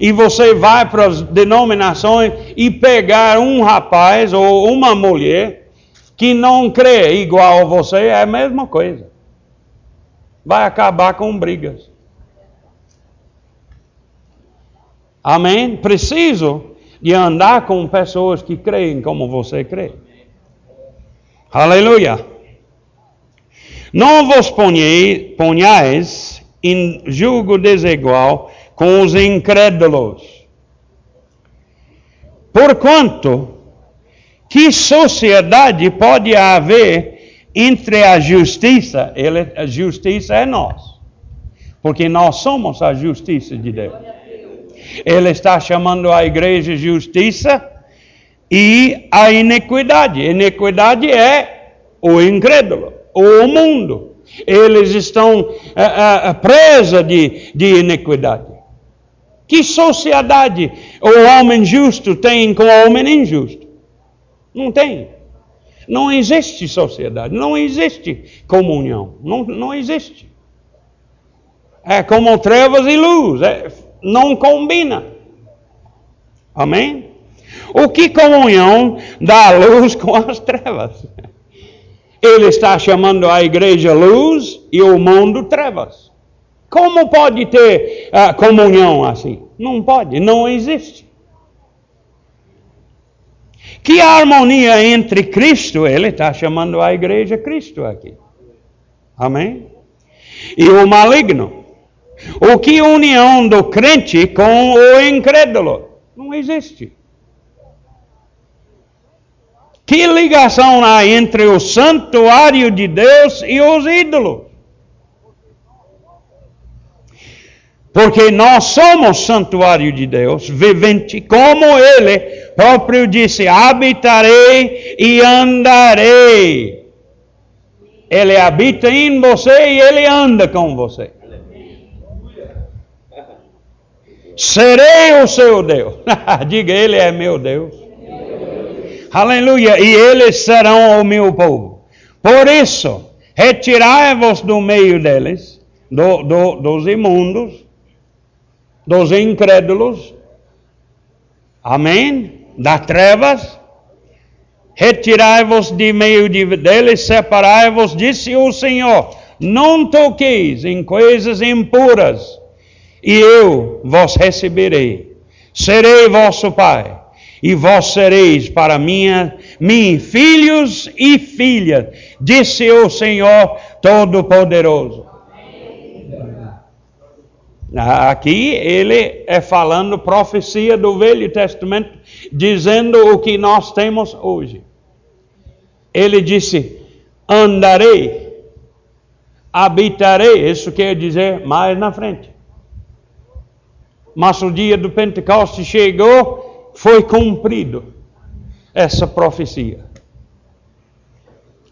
S1: e você vai para as denominações e pegar um rapaz ou uma mulher que não crê igual a você, é a mesma coisa. vai acabar com brigas. Amém? Preciso de andar com pessoas que creem como você crê. Aleluia. Não vos ponhais em julgo desigual com os incrédulos. Porquanto, que sociedade pode haver entre a justiça? Ele, a justiça é nós. Porque nós somos a justiça de Deus. Ele está chamando a igreja justiça e a iniquidade. Iniquidade é o incrédulo, o mundo. Eles estão uh, uh, presos de, de iniquidade. Que sociedade o homem justo tem com o homem injusto? Não tem. Não existe sociedade, não existe comunhão, não, não existe. É como trevas e luz, é, não combina. Amém? O que comunhão dá luz [laughs] com as trevas? Ele está chamando a igreja luz e o mundo trevas. Como pode ter uh, comunhão assim? Não pode, não existe. Que harmonia entre Cristo, ele está chamando a igreja Cristo aqui. Amém? E o maligno. O que união do crente com o incrédulo? Não existe. Que ligação há entre o santuário de Deus e os ídolos? Porque nós somos santuário de Deus, vivente, como Ele próprio disse: habitarei e andarei. Ele habita em você e Ele anda com você. Serei o seu Deus. [laughs] Diga, Ele é meu Deus. Aleluia. E eles serão o meu povo. Por isso, retirai-vos do meio deles, do, do, dos imundos, dos incrédulos. Amém? Das trevas. Retirai-vos de meio de deles, separai-vos, disse o Senhor. Não toqueis em coisas impuras e eu vos receberei. Serei vosso Pai, e vós sereis para minha, mim filhos e filhas, disse o Senhor Todo-Poderoso. Aqui ele é falando profecia do Velho Testamento, dizendo o que nós temos hoje. Ele disse: andarei, habitarei, isso quer dizer mais na frente. Mas o dia do Pentecostes chegou, foi cumprido essa profecia.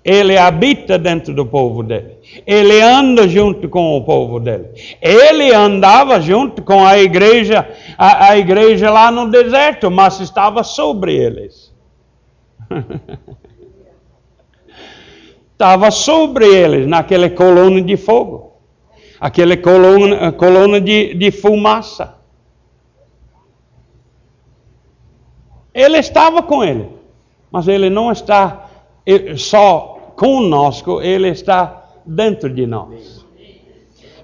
S1: Ele habita dentro do povo dele. Ele anda junto com o povo dele. Ele andava junto com a igreja, a, a igreja lá no deserto, mas estava sobre eles. [laughs] estava sobre eles, naquela coluna de fogo, aquela coluna, coluna de, de fumaça. Ele estava com ele, mas ele não está só conosco, ele está dentro de nós.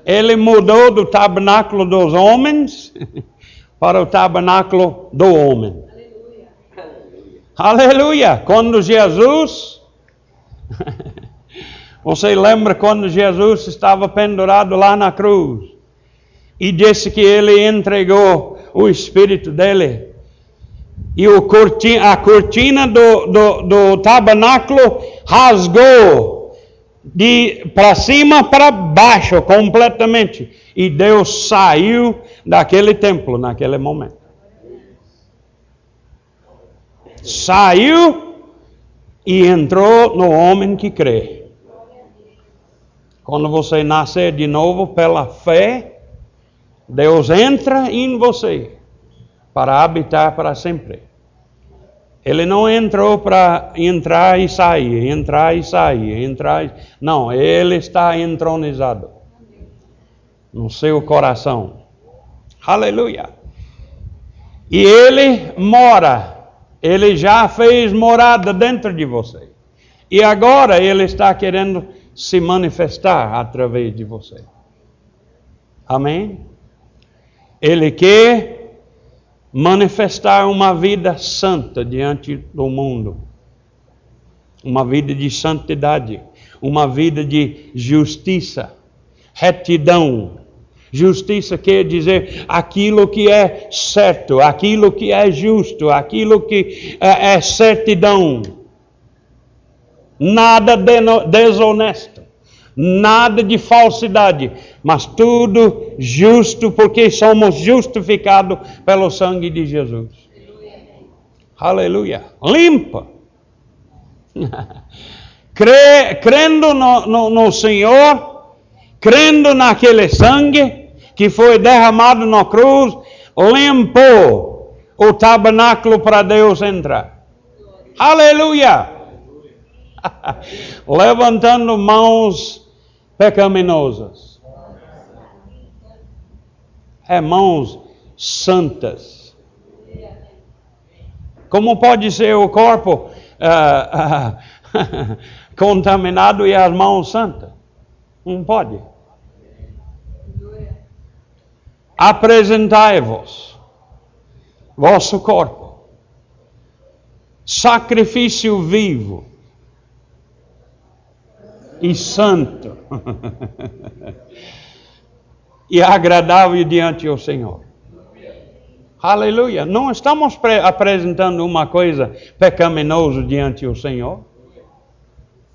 S1: Ele mudou do tabernáculo dos homens [laughs] para o tabernáculo do homem. Aleluia! Aleluia. Quando Jesus. [laughs] Você lembra quando Jesus estava pendurado lá na cruz e disse que ele entregou o espírito dele e cortina, a cortina do, do, do tabernáculo rasgou de para cima para baixo completamente. E Deus saiu daquele templo naquele momento. Saiu e entrou no homem que crê. Quando você nascer de novo pela fé, Deus entra em você para habitar para sempre. Ele não entrou para entrar e sair, entrar e sair, entrar e... Não, ele está entronizado no seu coração. Aleluia. E ele mora, ele já fez morada dentro de você. E agora ele está querendo se manifestar através de você. Amém? Ele quer manifestar uma vida santa diante do mundo, uma vida de santidade, uma vida de justiça, retidão. Justiça quer dizer aquilo que é certo, aquilo que é justo, aquilo que é, é certidão. Nada desonesto, nada de falsidade, mas tudo justo, porque somos justificados pelo sangue de Jesus. Aleluia. Limpa. [laughs] crendo no, no, no Senhor, crendo naquele sangue que foi derramado na cruz, limpou o tabernáculo para Deus entrar. Aleluia! [laughs] Levantando mãos pecaminosas. É mãos santas. Como pode ser o corpo uh, uh, [laughs] contaminado e as mãos santas. Não pode. Apresentai-vos, vosso corpo, sacrifício vivo e santo [laughs] e agradável diante do Senhor. Aleluia. Não estamos apresentando uma coisa pecaminosa diante do Senhor.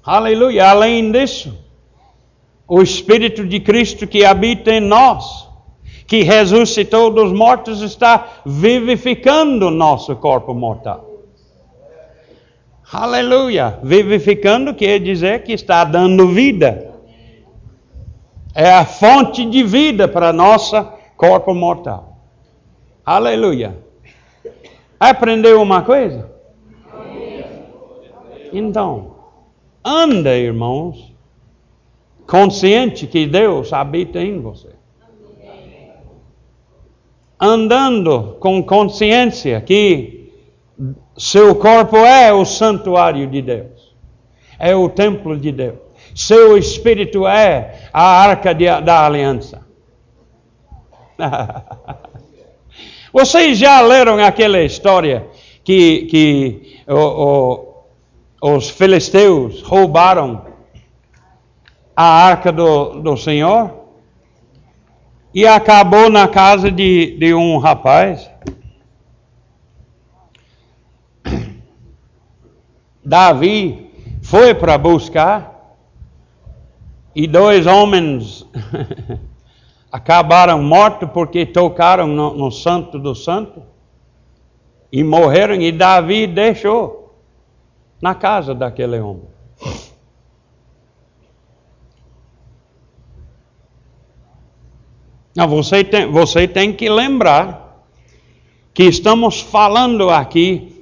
S1: Aleluia. Além disso, o Espírito de Cristo que habita em nós, que ressuscitou dos mortos, está vivificando nosso corpo mortal. Aleluia. Vivificando quer dizer que está dando vida. É a fonte de vida para nosso corpo mortal. Aleluia. Aprendeu uma coisa? Então, Anda, irmãos, consciente que Deus habita em você. Andando com consciência que seu corpo é o santuário de Deus, é o templo de Deus. Seu espírito é a arca de, da aliança. [laughs] Vocês já leram aquela história que, que o, o os filisteus roubaram a arca do, do Senhor e acabou na casa de, de um rapaz. Davi foi para buscar e dois homens [laughs] acabaram mortos porque tocaram no, no santo do santo e morreram e Davi deixou na casa daquele homem. Não, você, tem, você tem que lembrar que estamos falando aqui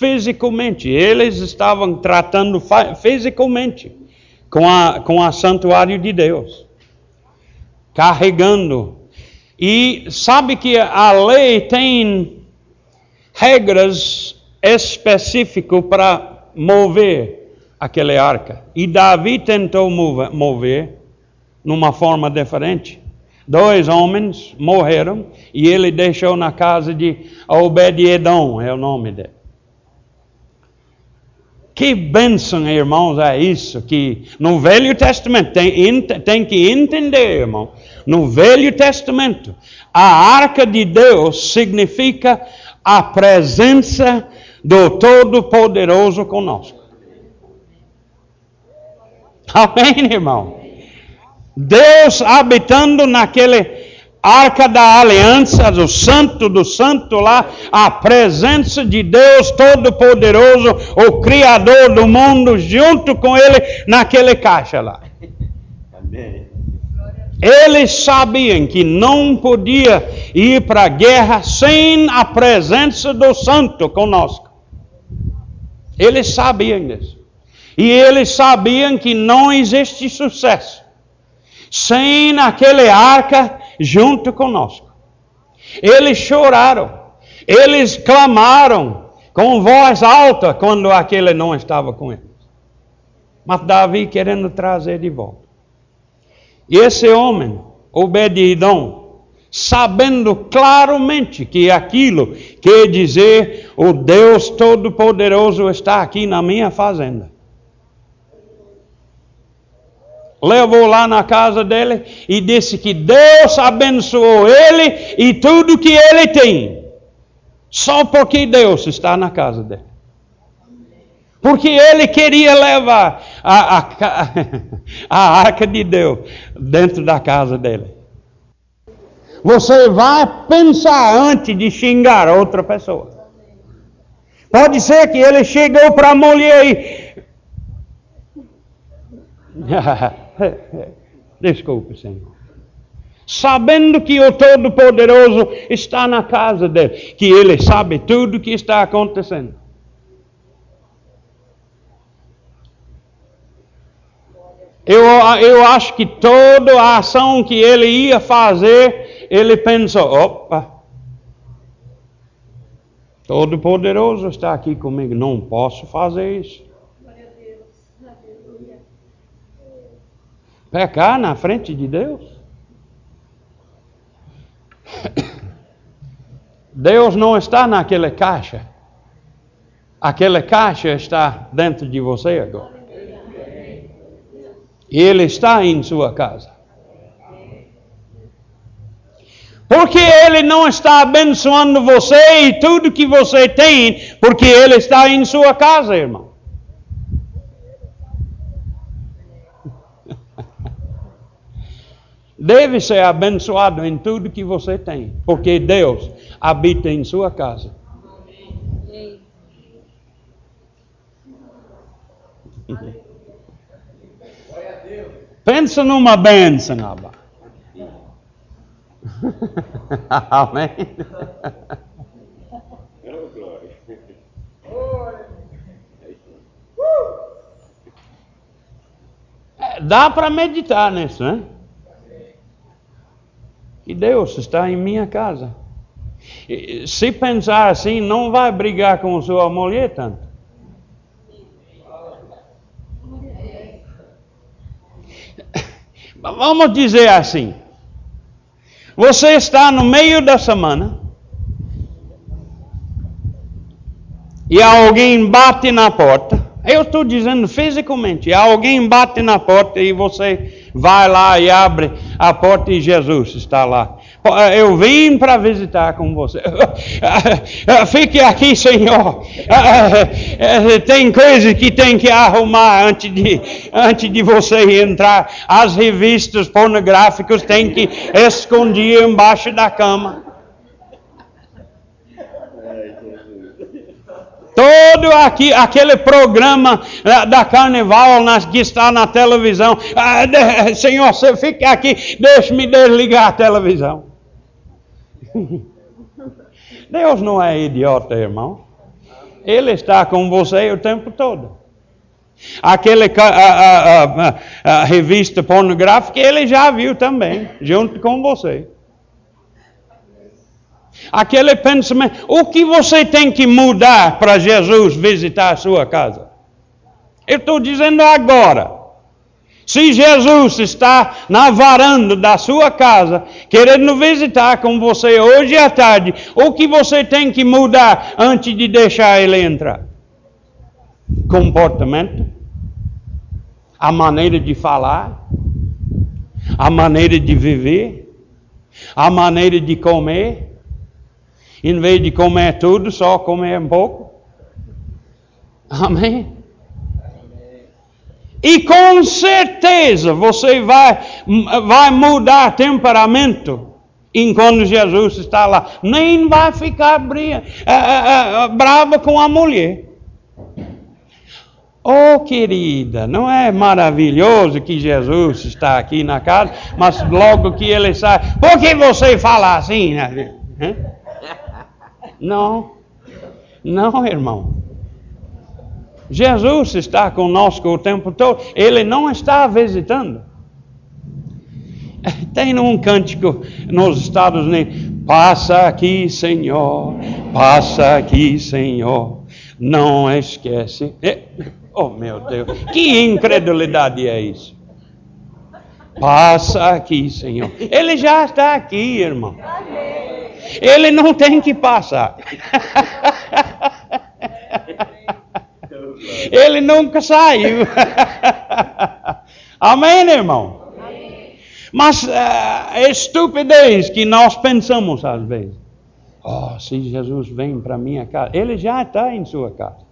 S1: fisicamente. Eles estavam tratando fisicamente com a, com a santuário de Deus, carregando. E sabe que a lei tem regras específicas para mover aquela arca. E Davi tentou mover, mover numa forma diferente. Dois homens morreram e ele deixou na casa de Obed-Edom, é o nome dele. Que bênção, irmãos, é isso que no Velho Testamento tem, tem que entender, irmão. No Velho Testamento, a arca de Deus significa a presença do Todo-Poderoso conosco. Amém, irmão? Deus habitando naquele arca da aliança, do santo do santo lá, a presença de Deus Todo-Poderoso, o Criador do mundo, junto com Ele naquele caixa lá. Amém. Eles sabiam que não podia ir para a guerra sem a presença do santo conosco. Eles sabiam disso. E eles sabiam que não existe sucesso sem aquele arca junto conosco. Eles choraram, eles clamaram com voz alta quando aquele não estava com eles. Mas Davi querendo trazer de volta. E esse homem, Obed-Edom, sabendo claramente que aquilo quer dizer o Deus Todo-Poderoso está aqui na minha fazenda. Levou lá na casa dele e disse que Deus abençoou ele e tudo que ele tem, só porque Deus está na casa dele. Porque ele queria levar a, a, [laughs] a arca de Deus dentro da casa dele. Você vai pensar antes de xingar outra pessoa. Pode ser que ele chegou para a mulher e. [laughs] Desculpe, Senhor. Sabendo que o Todo-Poderoso está na casa dele, que ele sabe tudo o que está acontecendo. Eu, eu acho que toda a ação que ele ia fazer, ele pensou: opa, Todo-Poderoso está aqui comigo, não posso fazer isso. Pecar na frente de Deus? Deus não está naquela caixa. Aquela caixa está dentro de você agora. Ele está em sua casa. Porque Ele não está abençoando você e tudo que você tem, porque Ele está em sua casa, irmão. Deve ser abençoado em tudo que você tem, porque Deus habita em sua casa. Pensa numa bênção, Abba. [laughs] Amém. É, dá para meditar nisso, né? Que Deus está em minha casa. Se pensar assim, não vai brigar com sua mulher tanto. [laughs] Vamos dizer assim. Você está no meio da semana e alguém bate na porta. Eu estou dizendo fisicamente, alguém bate na porta e você vai lá e abre a porta e Jesus está lá. Eu vim para visitar com você. [laughs] Fique aqui, Senhor. Tem coisas que tem que arrumar antes de, antes de você entrar. As revistas pornográficas tem que esconder embaixo da cama. Todo aqui, aquele programa eh, da carnaval nas, que está na televisão. Ah, de, senhor, você fica aqui, deixe-me desligar a televisão. [laughs] Deus não é idiota, irmão. Ele está com você o tempo todo. Aquele a, a, a, a, revista pornográfica ele já viu também, junto com você. Aquele pensamento, o que você tem que mudar para Jesus visitar a sua casa? Eu estou dizendo agora. Se Jesus está na varanda da sua casa, querendo visitar com você hoje à tarde, o que você tem que mudar antes de deixar ele entrar? Comportamento, a maneira de falar, a maneira de viver, a maneira de comer. Em vez de comer tudo, só comer um pouco. Amém? E com certeza você vai, vai mudar temperamento enquanto Jesus está lá. Nem vai ficar bria, é, é, é, brava com a mulher. Oh, querida, não é maravilhoso que Jesus está aqui na casa, mas logo que ele sai, por que você fala assim? Né? Não, não, irmão. Jesus está conosco o tempo todo, ele não está visitando. Tem um cântico nos Estados Unidos: Passa aqui, Senhor, passa aqui, Senhor, não esquece. É, Oh, meu Deus, que incredulidade é isso? Passa aqui, Senhor. Ele já está aqui, irmão. Ele não tem que passar. Ele nunca saiu. Amém, irmão? Mas uh, é estupidez que nós pensamos às vezes. Oh, se Jesus vem para minha casa, ele já está em sua casa.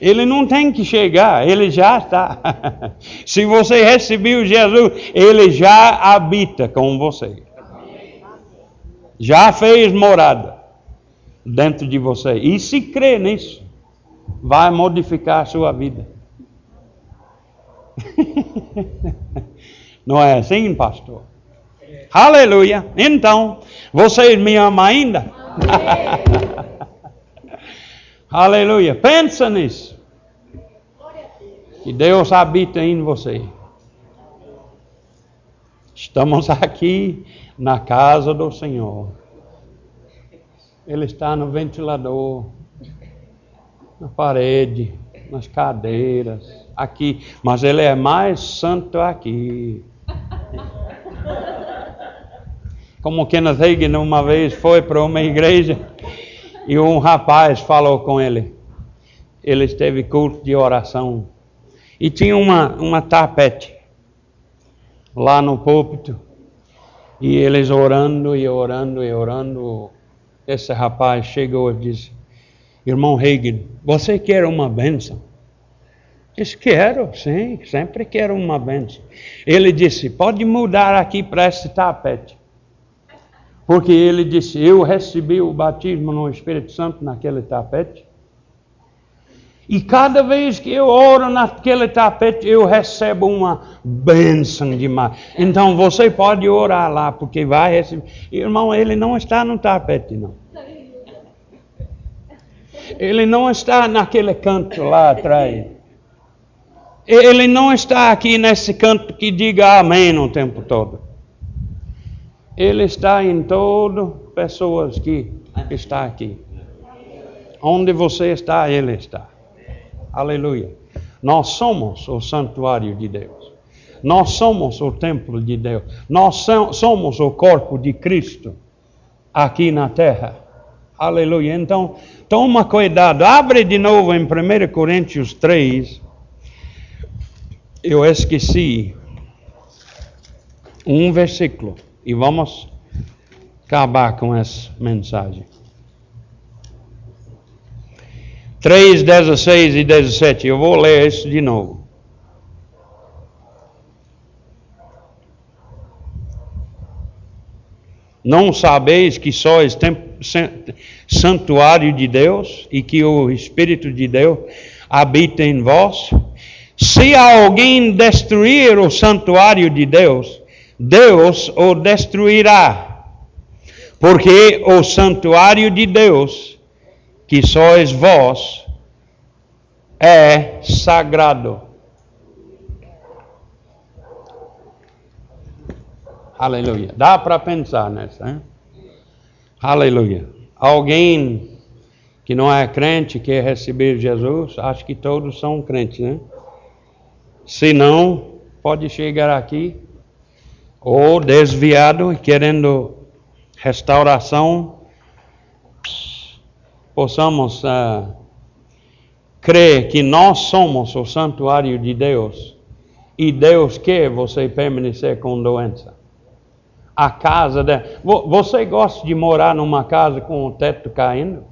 S1: Ele não tem que chegar, ele já está. [laughs] Se você recebeu Jesus, ele já habita com você. Já fez morada dentro de você. E se crê nisso, vai modificar a sua vida. [laughs] Não é assim, pastor? Aleluia. Então, vocês me amam ainda? [laughs] Aleluia. Pensa nisso. Que Deus habita em você. Estamos aqui na casa do Senhor. Ele está no ventilador, na parede, nas cadeiras, aqui. Mas ele é mais santo aqui. Como Kenneth Hagin uma vez foi para uma igreja e um rapaz falou com ele. Ele esteve culto de oração. E tinha uma, uma tapete lá no púlpito. E eles orando e orando e orando. Esse rapaz chegou e disse: Irmão Hagen, você quer uma bênção? Disse: Quero, sim, sempre quero uma bênção. Ele disse: Pode mudar aqui para esse tapete. Porque ele disse: Eu recebi o batismo no Espírito Santo naquele tapete. E cada vez que eu oro naquele tapete, eu recebo uma bênção demais. Então você pode orar lá, porque vai receber. Irmão, ele não está no tapete, não. Ele não está naquele canto lá atrás. Ele não está aqui nesse canto que diga amém o tempo todo. Ele está em todo pessoas que está aqui. Onde você está, Ele está. Aleluia. Nós somos o santuário de Deus. Nós somos o templo de Deus. Nós somos o corpo de Cristo aqui na terra. Aleluia. Então, toma cuidado. Abre de novo em 1 Coríntios 3. Eu esqueci um versículo. E vamos acabar com essa mensagem. 3, 16 e 17. Eu vou ler isso de novo. Não sabeis que sois santuário de Deus e que o Espírito de Deus habita em vós? Se alguém destruir o santuário de Deus, Deus o destruirá, porque o santuário de Deus, que sois vós, é sagrado. Aleluia. Dá para pensar nessa, hein? Aleluia. Alguém que não é crente quer receber Jesus, acho que todos são crentes, né? Se não, pode chegar aqui ou desviado e querendo restauração, possamos uh, crer que nós somos o santuário de Deus e Deus quer você permanecer com doença. A casa de... Você gosta de morar numa casa com o teto caindo?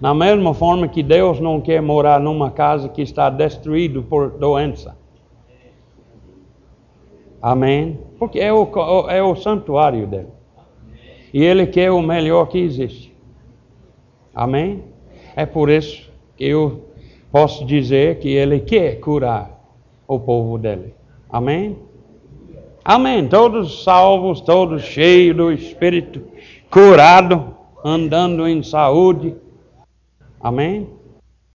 S1: Na mesma forma que Deus não quer morar numa casa que está destruída por doença. Amém? Porque é o, é o santuário dele. E ele quer o melhor que existe. Amém? É por isso que eu posso dizer que ele quer curar o povo dele. Amém? Amém. Todos salvos, todos cheios do Espírito, curado, andando em saúde. Amém?